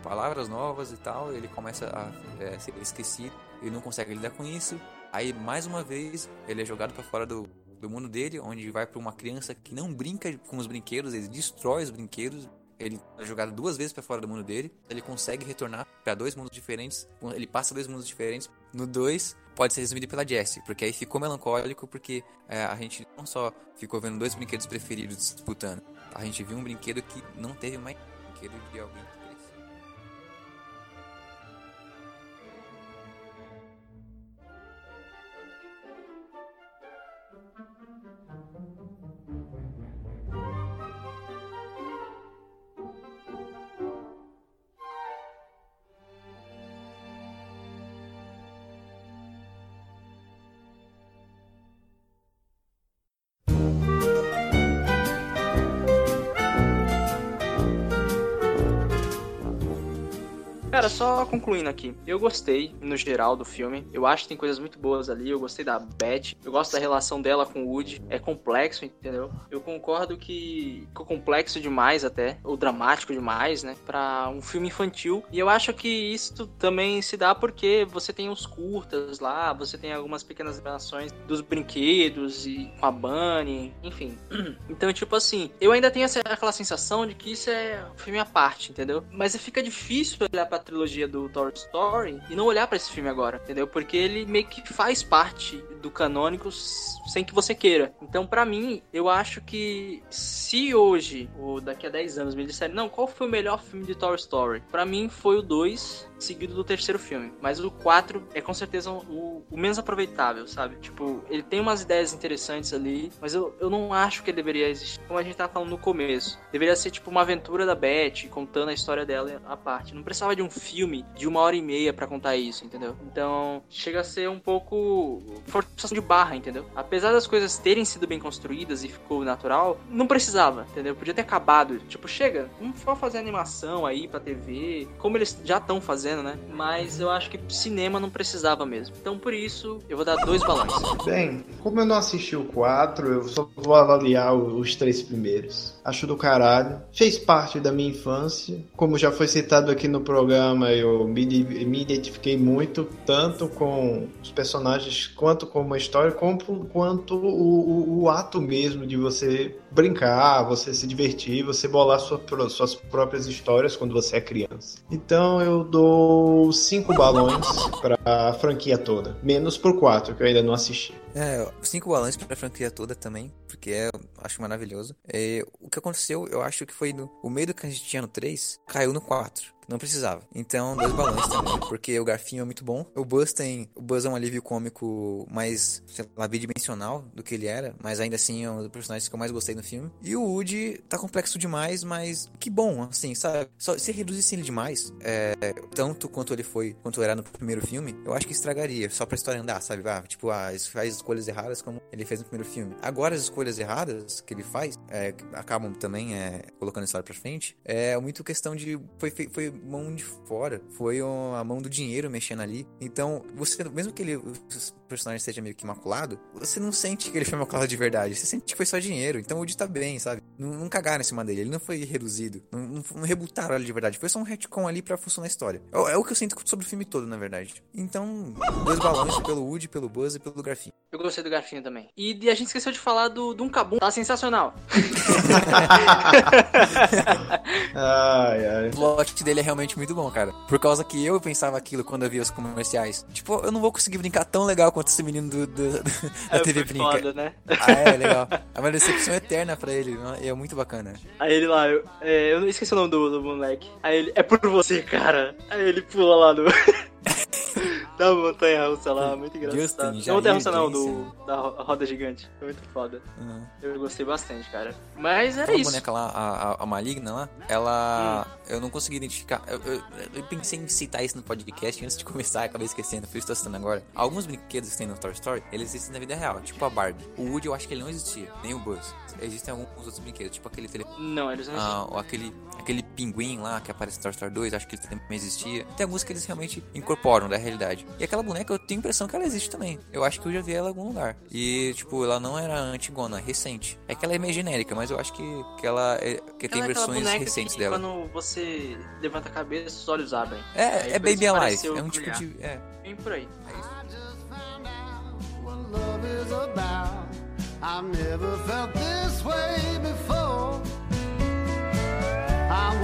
palavras novas e tal, ele começa a é, ser esquecido, ele não consegue lidar com isso, aí mais uma vez ele é jogado para fora do, do mundo dele, onde vai para uma criança que não brinca com os brinquedos, ele destrói os brinquedos, ele é jogado duas vezes para fora do mundo dele, ele consegue retornar para dois mundos diferentes, ele passa dois mundos diferentes. No 2, pode ser resumido pela Jessie, porque aí ficou melancólico, porque é, a gente não só ficou vendo dois brinquedos preferidos disputando, a gente viu um brinquedo que não teve mais brinquedo de alguém Cara, só concluindo aqui. Eu gostei, no geral, do filme. Eu acho que tem coisas muito boas ali. Eu gostei da Beth. Eu gosto da relação dela com o Woody. É complexo, entendeu? Eu concordo que ficou complexo demais até. Ou dramático demais, né? Pra um filme infantil. E eu acho que isso também se dá porque você tem os curtas lá. Você tem algumas pequenas relações dos brinquedos e com a Bunny. Enfim. Então, tipo assim. Eu ainda tenho essa, aquela sensação de que isso é um filme à parte, entendeu? Mas fica difícil olhar pra trilogia do Toy Story e não olhar para esse filme agora, entendeu? Porque ele meio que faz parte do canônico sem que você queira. Então, para mim, eu acho que se hoje, ou daqui a 10 anos, me disserem, não, qual foi o melhor filme de Toy Story? Para mim, foi o 2, seguido do terceiro filme. Mas o 4 é com certeza o, o, menos aproveitável, sabe? Tipo, ele tem umas ideias interessantes ali, mas eu, eu não acho que ele deveria existir. Como a gente tava falando no começo. Deveria ser tipo uma aventura da Beth, contando a história dela à parte. Não precisava de um filme de uma hora e meia para contar isso, entendeu? Então, chega a ser um pouco de barra, entendeu? Apesar das coisas terem sido bem construídas e ficou natural, não precisava, entendeu? Podia ter acabado. Tipo, chega, vamos só fazer animação aí pra TV, como eles já estão fazendo, né? Mas eu acho que cinema não precisava mesmo. Então, por isso, eu vou dar dois balões. Bem, como eu não assisti o 4, eu só vou avaliar os três primeiros. Acho do caralho. Fez parte da minha infância. Como já foi citado aqui no programa, eu me, me identifiquei muito, tanto com os personagens quanto com uma história, como, quanto o, o, o ato mesmo de você brincar, você se divertir, você bolar sua, suas próprias histórias quando você é criança. Então eu dou cinco balões para a franquia toda, menos por quatro que eu ainda não assisti. É, cinco balões pra franquia toda também, porque é, acho maravilhoso. É, o que aconteceu, eu acho que foi no o medo que a gente tinha no 3, caiu no 4. Não precisava. Então, dois balões também, porque o Garfinho é muito bom. O Buzz tem. O Buzz é um alívio cômico mais, sei lá, bidimensional do que ele era, mas ainda assim é um dos personagens que eu mais gostei no filme. E o Woody tá complexo demais, mas que bom, assim, sabe? Só se reduzisse ele demais, é, tanto quanto ele foi, quanto era no primeiro filme, eu acho que estragaria, só pra história andar, sabe? Ah, tipo, ah, faz escolhas erradas como ele fez no primeiro filme. Agora, as escolhas erradas que ele faz, é, acabam também é, colocando a história pra frente, é muito questão de. Foi, foi mão de fora, foi a mão do dinheiro mexendo ali. Então, você, mesmo que ele, personagem seja meio que maculado, você não sente que ele foi maculado de verdade, você sente que foi só dinheiro. Então o Woody tá bem, sabe? Não, não cagaram em cima dele, ele não foi reduzido. Não, não, não rebutaram ele de verdade. Foi só um retcon ali pra funcionar a história. É, é, o que eu sinto sobre o filme todo, na verdade. Então, dois balões pelo Woody, pelo Buzz e pelo Garfinho. Eu gostei do Garfinho também. E, e a gente esqueceu de falar do, do Uncabum. Tá sensacional. ai, ai. O plot dele é realmente muito bom, cara. Por causa que eu pensava aquilo quando eu via os comerciais. Tipo, eu não vou conseguir brincar tão legal quanto esse menino do, do, da É, TV Brinca. foda, né? Ah, é, legal. É uma decepção eterna pra ele. E é muito bacana. Aí ele lá, eu, é, eu não esqueci o nome do, do moleque. Aí ele, é por você, cara. Aí ele pula lá no. da montanha russa lá, muito engraçado. Justin, não montanha russa não, do, da ro- roda gigante. Foi muito foda. Uhum. Eu gostei bastante, cara. Mas era Aquela isso. boneca lá, a, a, a maligna lá, ela. Eu não consegui identificar. Eu, eu- eu pensei em citar isso no podcast antes de começar, acabei esquecendo, por isso tô citando agora. Alguns brinquedos que tem no Toy Story, eles existem na vida real, tipo a Barbie. O Woody eu acho que ele não existia, nem o Buzz. Existem alguns outros brinquedos, tipo aquele tele... Não, eles não ah, ou aquele, aquele pinguim lá que aparece no Toy Story 2, acho que ele também existia. Tem alguns que eles realmente incorporam da realidade. E aquela boneca eu tenho a impressão que ela existe também. Eu acho que eu já vi ela em algum lugar. E, tipo, ela não era antigona, recente. É que ela é meio genérica, mas eu acho que, que ela é, que tem Ela é aquela versões recentes que dela. Quando você levanta a cabeça, os olhos abrem. Aí É, é por isso Baby Alive. É um tipo de. É, Bem por aí. é isso. what love is about. I've never felt this way before. A.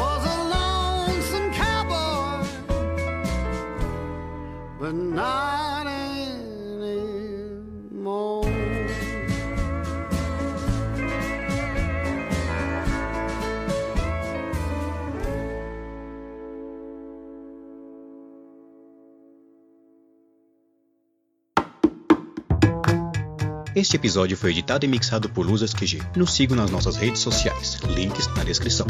Este episódio foi editado e mixado por Luzas QG. Nos sigam nas nossas redes sociais. Links na descrição.